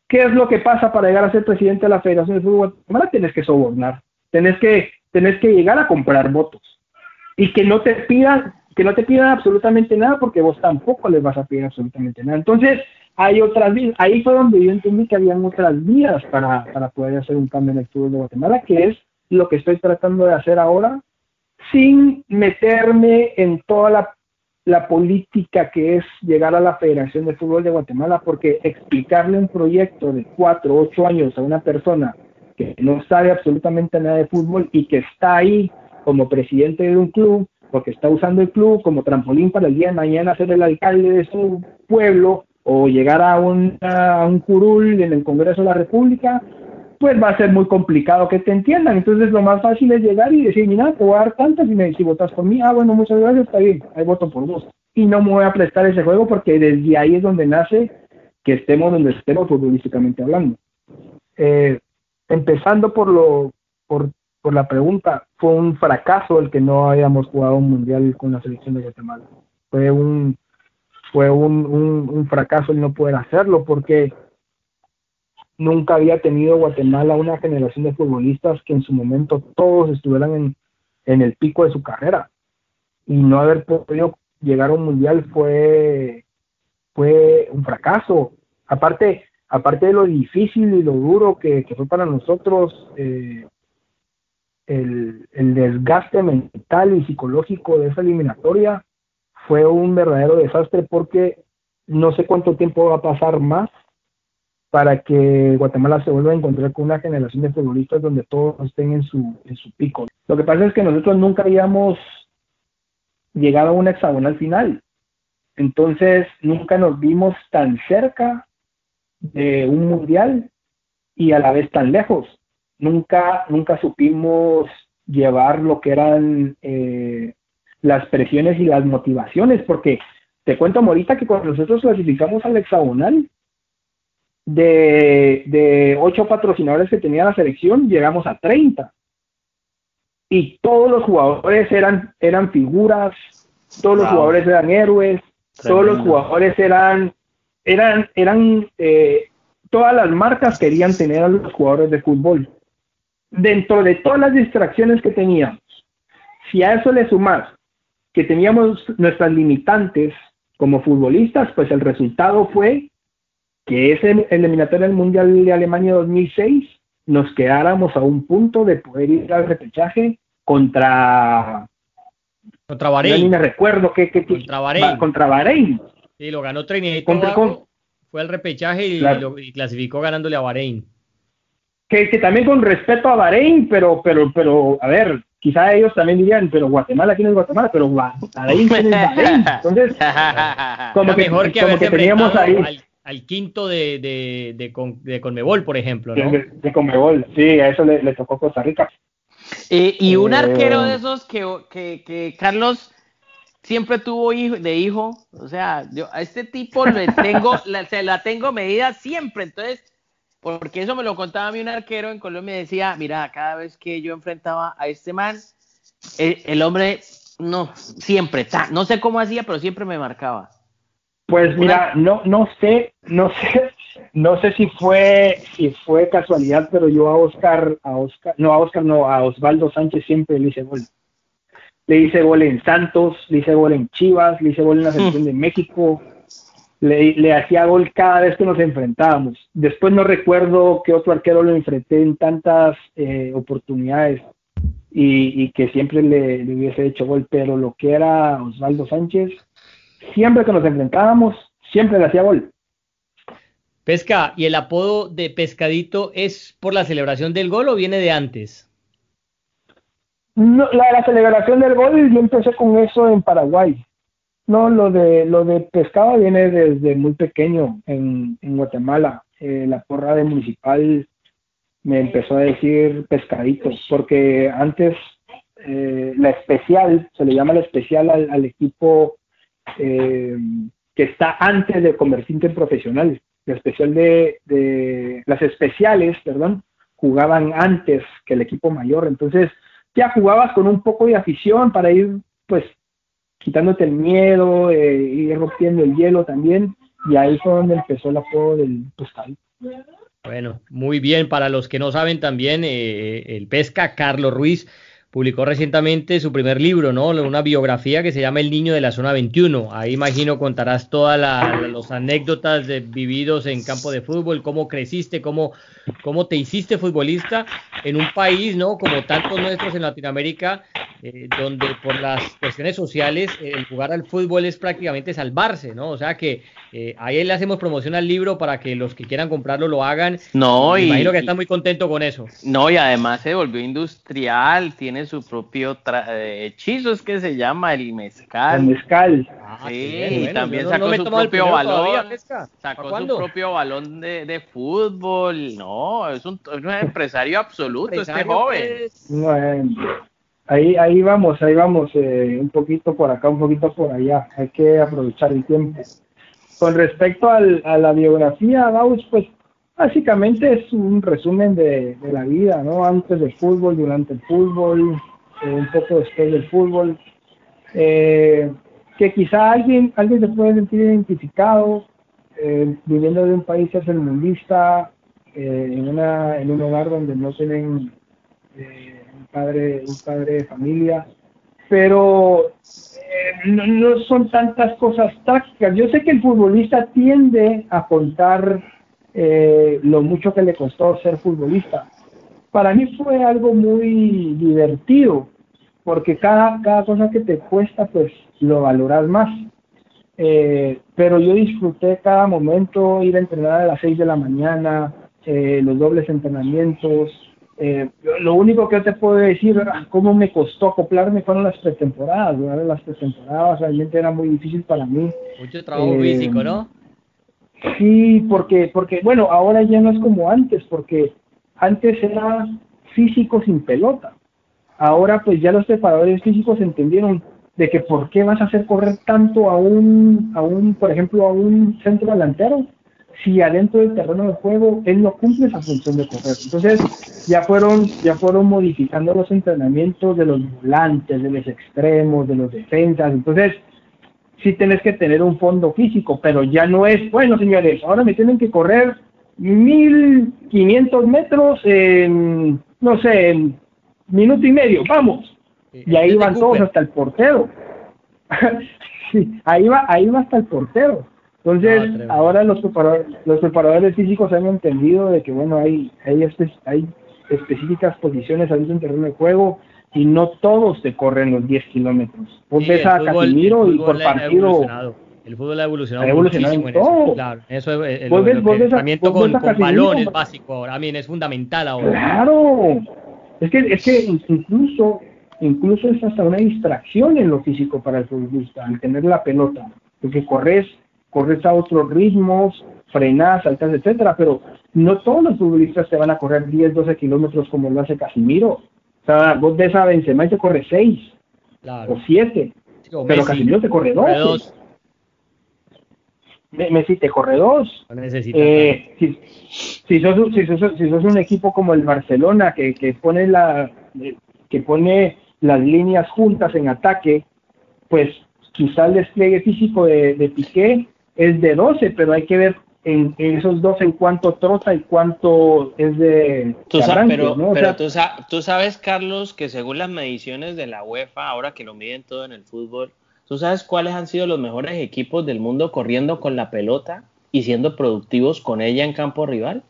¿qué es lo que pasa para llegar a ser presidente de la Federación de Fútbol Guatemala? Tienes que sobornar, tienes que, tenés que llegar a comprar votos y que no te pidan que no te pidan absolutamente nada porque vos tampoco les vas a pedir absolutamente nada. Entonces, hay otras vías. Ahí fue donde yo entendí que habían otras vías para, para poder hacer un cambio en el fútbol de Guatemala, que es lo que estoy tratando de hacer ahora, sin meterme en toda la, política que es llegar a la Federación de Fútbol de Guatemala, porque explicarle un proyecto de cuatro, ocho años a una persona que no sabe absolutamente nada de fútbol y que está ahí como presidente de un club, porque está usando el club como trampolín para el día de mañana ser el alcalde de su pueblo o llegar a, un curul en el Congreso de la República, pues va a ser muy complicado que te entiendan. Entonces lo más fácil es llegar y decir, mira, te voy a dar tantas y me, si votas por mí, ah, bueno, muchas gracias, está bien, ahí voto por vos. Y no me voy a prestar ese juego porque desde ahí es donde nace que estemos donde estemos futbolísticamente hablando. Eh, empezando por lo por por la pregunta, fue un fracaso el que no hayamos jugado un mundial con la selección de Guatemala. Fue un fue un, un, fracaso el no poder hacerlo porque nunca había tenido Guatemala una generación de futbolistas que en su momento todos estuvieran en, en el pico de su carrera. Y no haber podido llegar a un mundial fue fue un fracaso. Aparte aparte de lo difícil y lo duro que, que fue para nosotros eh, el, desgaste mental y psicológico de esa eliminatoria fue un verdadero desastre porque no sé cuánto tiempo va a pasar más para que Guatemala se vuelva a encontrar con una generación de futbolistas donde todos estén en su, en su pico. Lo que pasa es que nosotros nunca habíamos llegado a un hexagonal final. Entonces, nunca nos vimos tan cerca de un mundial y a la vez tan lejos. Nunca, nunca supimos llevar lo que eran eh, las presiones y las motivaciones, porque te cuento, Morita, que cuando nosotros clasificamos al hexagonal, de, de ocho patrocinadores que tenía la selección, llegamos a 30. Y todos los jugadores eran, eran figuras, todos los jugadores eran héroes, todos los jugadores eran, eran, eran, eh, todas las marcas querían tener a los jugadores de fútbol. Dentro de todas las distracciones que teníamos, si a eso le sumas que teníamos nuestras limitantes como futbolistas, pues el resultado fue que ese eliminatorio del Mundial de Alemania 2006 nos quedáramos a un punto de poder ir al repechaje contra contra Bahrein. ni me recuerdo qué, contra Bahrein. Contra Bahrein. Sí, lo ganó Trinidad contra, fue al repechaje y, lo, clasificó ganándole a Bahrein. Que, que, también con respeto a Bahrein, pero, pero, pero, a ver, quizá ellos también dirían, pero Guatemala, ¿quién es Guatemala? Pero Bahrein, ¿quién es Bahrein? Entonces, como que, mejor que, como que teníamos ahí al quinto de, de, de, Conmebol, por ejemplo, ¿no? De, Conmebol, sí, a eso le, tocó Costa Rica. Eh, y un arquero de esos que, que, que Carlos siempre tuvo hijo, de hijo, o sea, yo a este tipo le tengo, la, se la tengo medida siempre, entonces, porque eso me lo contaba a mí un arquero en Colombia, me decía, mira, cada vez que yo enfrentaba a este man, el, el hombre, no, siempre, no sé cómo hacía, pero siempre me marcaba. Pues mira, no, no sé, no sé, no sé si fue, si fue casualidad, pero yo a Oscar, a Oscar, no a Oscar, no, a Osvaldo Sánchez siempre le hice gol. Le hice gol en Santos, le hice gol en Chivas, le hice gol en la selección de México, le, le, hacía gol cada vez que nos enfrentábamos. Después no recuerdo qué otro arquero lo enfrenté en tantas eh, oportunidades y, y, que siempre le, le hubiese hecho gol, pero lo que era Osvaldo Sánchez, siempre que nos enfrentábamos, siempre le hacía gol. Pesca, ¿y el apodo de Pescadito es por la celebración del gol o viene de antes? No, la, celebración del gol, yo empecé con eso en Paraguay. No, lo de lo de pescado viene desde muy pequeño en, Guatemala. Eh, la porra de municipal me empezó a decir pescadito, porque antes eh, la especial, se le llama la especial al equipo eh, que está antes de convertirte en profesional. La especial de, las especiales, perdón, jugaban antes que el equipo mayor. Entonces, ya jugabas con un poco de afición para ir, pues, quitándote el miedo, eh, ir rompiendo el hielo también. Y ahí fue donde empezó el apodo del pescado. Bueno, muy bien. Para los que no saben también, eh, el pesca Carlos Ruiz publicó recientemente su primer libro, ¿no? Una biografía que se llama El Niño de la Zona 21. Ahí imagino contarás todas las anécdotas de vividos en campo de fútbol, cómo creciste, cómo, cómo te hiciste futbolista en un país, ¿no? Como tantos nuestros en Latinoamérica, eh, donde por las cuestiones sociales el jugar al fútbol es prácticamente salvarse, ¿no? O sea que eh, ahí le hacemos promoción al libro para que los que quieran comprarlo lo hagan. No, y, imagino que está muy contento con eso. No, y además se volvió industrial, tiene su propio eh, hechizo, es que se llama el mezcal. El mezcal. Ah, sí, y también sacó su propio balón. sacó su propio balón de, fútbol. No, es un, empresario absoluto este joven. Bueno, ahí, ahí vamos, ahí vamos, eh, un poquito por acá, un poquito por allá. Hay que aprovechar el tiempo. Con respecto al, a la biografía, Baus, pues básicamente es un resumen de, la vida, ¿no? Antes del fútbol, durante el fútbol, eh, un poco después del fútbol. Eh, que quizá alguien, alguien se puede sentir identificado eh, viviendo de un país tercermundista, eh, en, una, en un hogar donde no tienen un, padre, un padre de familia, pero no, son tantas cosas tácticas. Yo sé que el futbolista tiende a contar eh, lo mucho que le costó ser futbolista. Para mí fue algo muy divertido, porque cada, cada cosa que te cuesta, pues lo valoras más. eh, pero yo disfruté cada momento, ir a entrenar a las 6 de la mañana, eh, los dobles entrenamientos. Eh, lo único que te puedo decir, cómo me costó acoplarme fueron las pretemporadas. Las pretemporadas realmente era muy difícil para mí. Mucho trabajo físico, ¿no? Sí, porque, porque, bueno, ahora ya no es como antes, porque antes era físico sin pelota. Ahora pues ya los preparadores físicos entendieron de que por qué vas a hacer correr tanto a un, a un, por ejemplo, a un centro delantero, si adentro del terreno de juego él no cumple esa función de correr. Entonces ya fueron, ya fueron modificando los entrenamientos de los volantes, de los extremos, de los defensas. Entonces, sí tenés que tener un fondo físico, pero ya no es, bueno señores, ahora me tienen que correr 1500 metros en, no sé, en minuto y medio, vamos. Y ahí van todos hasta el portero. ahí va, ahí va hasta el portero. Entonces, ahora los preparadores, los preparadores físicos han entendido de que, bueno, hay, hay, hay específicas posiciones ahí en terreno de juego y no todos te corren los 10 kilómetros. Vos ves a Casimiro y por partido el fútbol ha evolucionado, ha evolucionado muchísimo en, todo. Claro, eso es el, entrenamiento con, con balón es básico ahora, también es fundamental ahora. Claro, es que, es que incluso, incluso es hasta una distracción en lo físico para el futbolista, al tener la pelota, porque corres, corres a otros ritmos, frenas, saltas, etcétera, pero no todos los futbolistas te van a correr 10, 12 kilómetros como lo hace Casimiro. O sea, vos ves a Benzema y te corre 6 o 7, pero Casimiro te corre 2. Messi te corre dos. Eh, si, si, sos, si, sos, si, sos, un equipo como el Barcelona que, que, pone la, que pone las líneas juntas en ataque, pues quizá el despliegue físico de, de Piqué es de 12, pero hay que ver en, esos dos en cuánto trota y cuánto es de, tú sabes, pero, pero tú, tú sabes, Carlos, que según las mediciones de la UEFA, ahora que lo miden todo en el fútbol, ¿Tú sabes cuáles han sido los mejores equipos del mundo corriendo con la pelota y siendo productivos con ella en campo rival?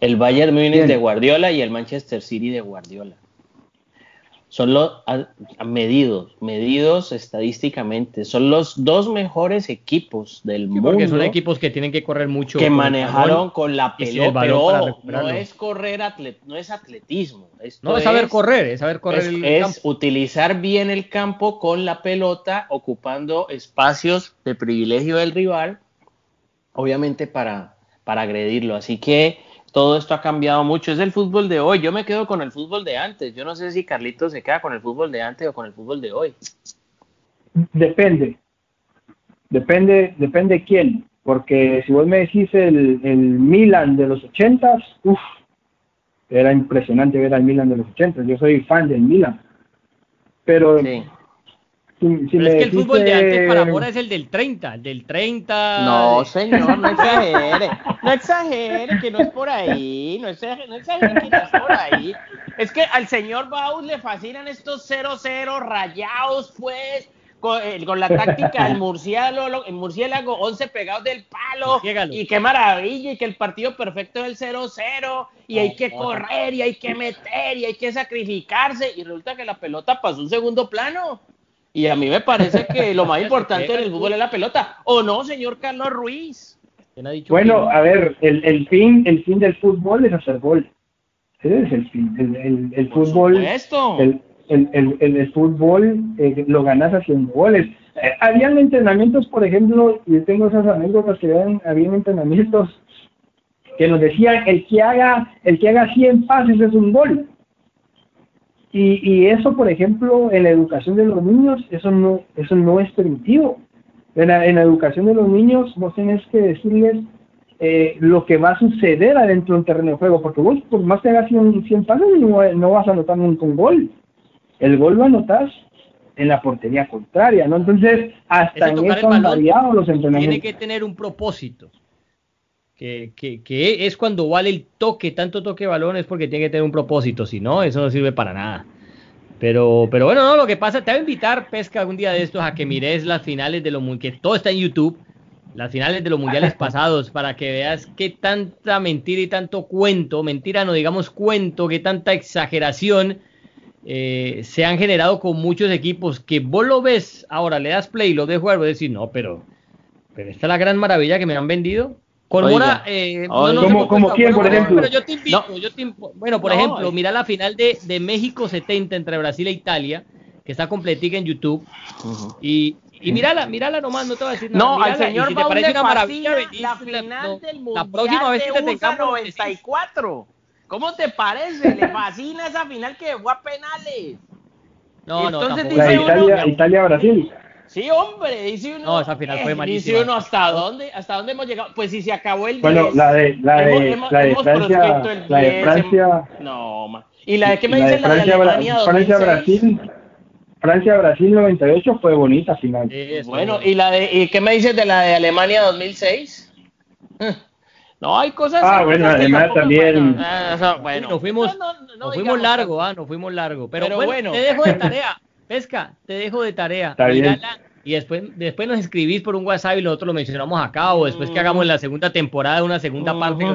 El Bayern Múnich de Guardiola y el Manchester City de Guardiola. Son los medidos, medidos estadísticamente. Son los dos mejores equipos del mundo. Porque son equipos que tienen que correr mucho. Que manejaron con la pelota. Pero no es correr, no es atletismo no es saber correr, es saber correr el es utilizar bien el campo con la pelota, ocupando espacios de privilegio del rival, obviamente para, para agredirlo. Así que todo esto ha cambiado mucho. Es el fútbol de hoy. Yo me quedo con el fútbol de antes. Yo no sé si Carlitos se queda con el fútbol de antes o con el fútbol de hoy. Depende. Depende, depende quién. Porque si vos me decís el, el Milan de los ochentas, uff, era impresionante ver al Milan de los 80. Yo soy fan del Milan. Pero, sí. Pero es que el fútbol de antes para ahora es el del 30, el del 30. No, señor, no exagere. No exagere, que no es por ahí. No exagere, no exagere que no es por ahí. Es que al señor Baus le fascinan estos 0-0 rayados, pues eh, con, la táctica del murciélago, el murciélago 11 pegados del palo y qué maravilla y que el partido perfecto es el 0-0 y hay que correr y hay que meter y hay que sacrificarse y resulta que la pelota pasó un segundo plano y a mí me parece que lo más importante en el fútbol es la pelota. O no señor Carlos Ruiz bueno a ver el, el fin el fin del fútbol es hacer gol. Ese es el fin el, el, el fútbol el, el, el, el fútbol eh, lo ganas haciendo goles. Eh, habían entrenamientos, por ejemplo, y tengo esas anécdotas que habían, habían entrenamientos que nos decían el que haga el que haga 100 pases es un gol. Y, y eso, por ejemplo, en la educación de los niños, eso no eso no es permitido. En la, en la educación de los niños, vos tenés que decirles eh, lo que va a suceder adentro del terreno de juego, porque vos, por más que hagas 100, 100 pases, no, no vas a anotar nunca un gol el gol lo anotas en la portería contraria, ¿no? Entonces, hasta en eso han variado los entrenamientos. Tiene que tener un propósito. Que, que, que, es cuando vale el toque, tanto toque de balón es porque tiene que tener un propósito, si no, eso no sirve para nada. Pero, pero bueno, no, lo que pasa, te voy a invitar, Pesca, algún día de estos a que mires las finales de los que todo está en YouTube, las finales de los mundiales pasados, para que veas qué tanta mentira y tanto cuento, mentira no digamos cuento, qué tanta exageración eh, se han generado con muchos equipos que vos lo ves, ahora le das play y lo de jugar, vos decís, no, pero Pero esta es la gran maravilla que me han vendido. Con Oiga, Mora, eh, oiga. ¿Cómo- cómo quién, por ejemplo? Pero yo te invito, yo te bueno, por No, ejemplo, es- mira la final de, de México 70 entre Brasil e Italia, que está completica en YouTube. Y, y mírala, mírala nomás, no te voy a decir nada. No, al mírala, señor si te parece una maravilla, la la- final no, del la Mundial próxima vez que te tengamos, lo decís. 94. ¿Cómo te parece? Le fascina esa final que fue a penales. No, no, Entonces. La dice uno- Italia, Italia-Brasil. Sí, hombre, dice uno. No, esa final fue eh, malísima. Dice uno, ¿hasta dónde, ¿hasta dónde hemos llegado? Pues si se acabó el Bueno, 10, la de, la de, hemos- la de Francia, el la de 10, Francia, No, ma. ¿Y la de qué me la de dices? La de Francia, Alemania Francia, 2006? Brasil, Francia, Brasil 98 fue bonita final. Sí, Bueno, ¿y la de y qué me dices de la de Alemania 2006? Eh, No, hay cosas. Ah, bueno, tampoco- también. bueno, ah, bueno. Nos fuimos, No, no, no nos fuimos largo, ah, nos fuimos largo. Pero, Pero bueno, bueno. te dejo de tarea, pesca, te dejo de tarea. Está bien. Mírala, y después, después nos escribís por un WhatsApp y nosotros lo mencionamos acá, o después que hagamos la segunda temporada, una segunda parte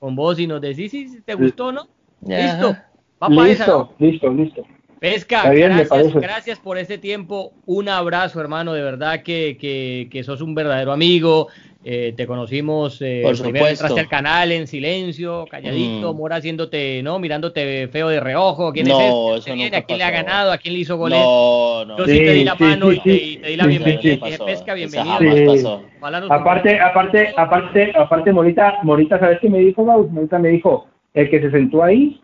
con, vos y nos decís si te gustó o no. Listo. Va pa' esa, ¿no? Listo, listo, listo. Pesca, bien, gracias, gracias por este tiempo. Un abrazo, hermano. De verdad que, que, que sos un verdadero amigo. Eh, te conocimos, eh, Por primero entraste al canal en silencio, calladito, Mm. Mora haciéndote, ¿no? Mirándote feo de reojo. ¿Quién No, es este? ¿A quién le ha pasó. ganado? ¿A quién le hizo goles? No, no. Yo sí, te di la Sí, mano sí, y, te, sí, y te di la sí, bienvenida. sí, sí. Te dije, pesca, pasó. Nos Aparte, aparte, aparte, aparte, Morita, Morita, ¿sabes qué me dijo, Baus? Morita me dijo, el que se sentó ahí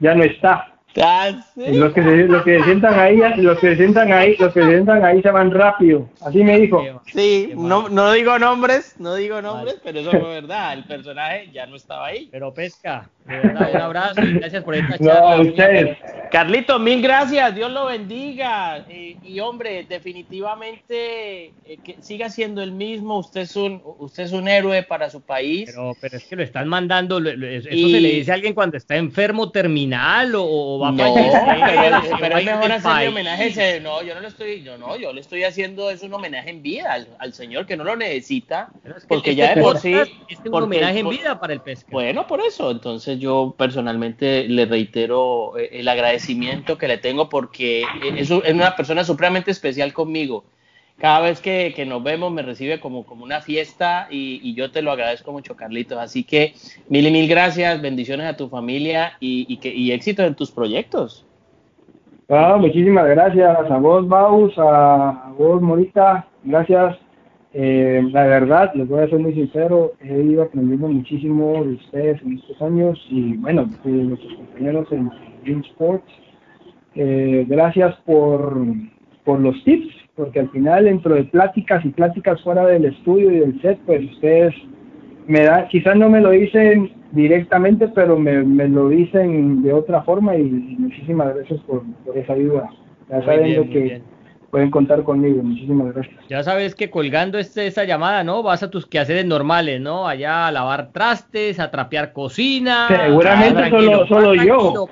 ya no está. Ah, sí. Los que se, los que se sientan ahí, los que se sientan ahí, los que se sientan ahí se van rápido. Así me dijo. Sí, no, no digo nombres, no digo nombres, Mal. pero eso fue verdad. El personaje ya no estaba ahí. Pero pesca, de verdad, un abrazo y gracias por esta No, charla. a ustedes. Carlito, mil gracias, Dios lo bendiga. Y, y, hombre, definitivamente eh, que siga siendo el mismo. Usted es un, usted es un héroe para su país. Pero, pero es que lo están mandando, lo- lo- eso Y- se le dice a alguien cuando está enfermo terminal o, o va a No, fallecer, pero, pero a es mejor hacerle homenaje. ese- No, yo no le estoy, yo no, yo le estoy haciendo es un homenaje en vida al, al señor que no lo necesita, Pero es que porque este ya de por sí. es un homenaje en vida para el pesca. Bueno, por eso. Entonces yo personalmente le reitero eh, el agradecimiento que le tengo porque eh, es, una persona supremamente especial conmigo. Cada vez que, nos vemos me recibe como, como una fiesta y, yo te lo agradezco mucho, Carlitos. Así que mil y mil gracias, bendiciones a tu familia y, que, y éxito en tus proyectos. Ah, muchísimas gracias a vos, Baus, a vos, Morita, gracias. Eh, la verdad, les voy a ser muy sincero, he ido aprendiendo muchísimo de ustedes en estos años y bueno, de nuestros compañeros en Green Sports. Eh, gracias por, por los tips, porque al final dentro de pláticas y pláticas fuera del estudio y del set, pues ustedes me da, quizás no me lo dicen directamente, pero me, me lo dicen de otra forma y, y muchísimas gracias por, por esa ayuda. Ya saben lo que bien. Pueden contar conmigo. Muchísimas gracias. Ya sabes que colgando este, esta llamada, ¿no? Vas a tus quehaceres normales, ¿no? Allá a lavar trastes, a trapear cocina. Seguramente Ah, tranquilo, solo, solo yo. So-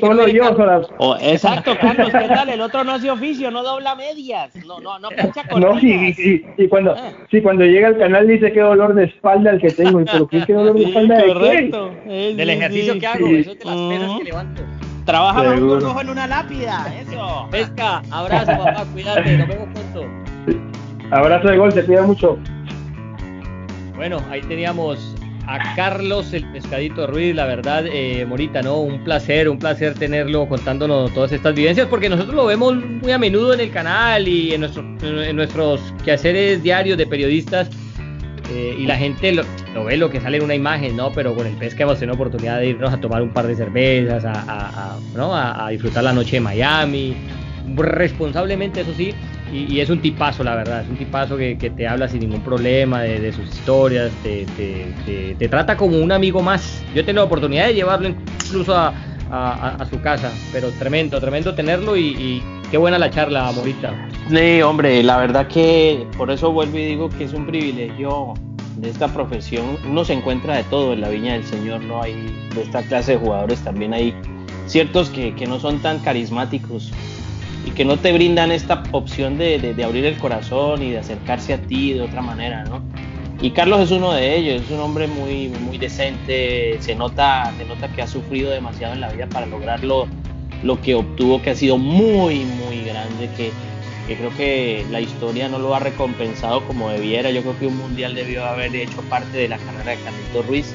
solo yo. Oh, exacto, Carlos, ¿qué tal? El otro no hace oficio, no dobla medias, no, no, no plancha No, sí, y- y cuando, Ah. sí, cuando llega al canal dice qué dolor de espalda el que tengo. ¿Y pero qué, qué dolor de Sí, espalda de qué? correcto. Del sí, ejercicio sí. que hago, sí. eso es de las pesas que levanto. Trabaja Seguro. un rojo en una lápida, eso. Pesca, abrazo, papá, cuídate, nos vemos pronto. Abrazo de gol, te cuida mucho. Bueno, ahí teníamos a Carlos el Pescadito Ruiz, la verdad, eh, Morita, ¿no? Un placer, un placer tenerlo contándonos todas estas vivencias, porque nosotros lo vemos muy a menudo en el canal y en, nuestro- en nuestros quehaceres diarios de periodistas, eh, y la gente lo, lo ve lo que sale en una imagen, ¿no? Pero con el Pesca hemos tenido oportunidad de irnos a tomar un par de cervezas, a, ¿no? a, disfrutar la noche de Miami, responsablemente, eso sí, y, es un tipazo, la verdad, es un tipazo que, te habla sin ningún problema de, sus historias, te, te- trata como un amigo más. Yo he tenido la oportunidad de llevarlo incluso a, a- a- a su casa, pero tremendo, tremendo tenerlo y, y qué buena la charla, Morita. Sí, hombre, la verdad que por eso vuelvo y digo que es un privilegio de esta profesión. Uno se encuentra de todo en la viña del Señor, ¿no? Hay de esta clase de jugadores también hay ciertos que, que no son tan carismáticos y que no te brindan esta opción de, de- de abrir el corazón y de acercarse a ti de otra manera, ¿no? Y Carlos es uno de ellos, es un hombre muy, muy decente, se nota, se nota que ha sufrido demasiado en la vida para lograrlo lo que obtuvo, que ha sido muy, muy grande, que que creo que la historia no lo ha recompensado como debiera. Yo creo que un mundial debió haber hecho parte de la carrera de Carlito Ruiz.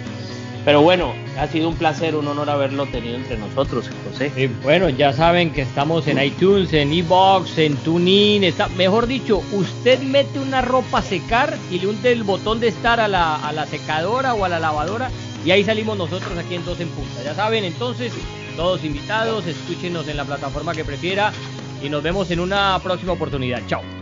Pero bueno, ha sido un placer, un honor haberlo tenido entre nosotros, José. bueno, ya saben que estamos en iTunes, en Ebox, en TuneIn, está, mejor dicho, usted mete una ropa a secar y le unte el botón de estar a la, a la secadora o a la lavadora y ahí salimos nosotros aquí en Dos en Punta. Ya saben, entonces, todos invitados, escúchenos en la plataforma que prefiera y nos vemos en una próxima oportunidad. Chao.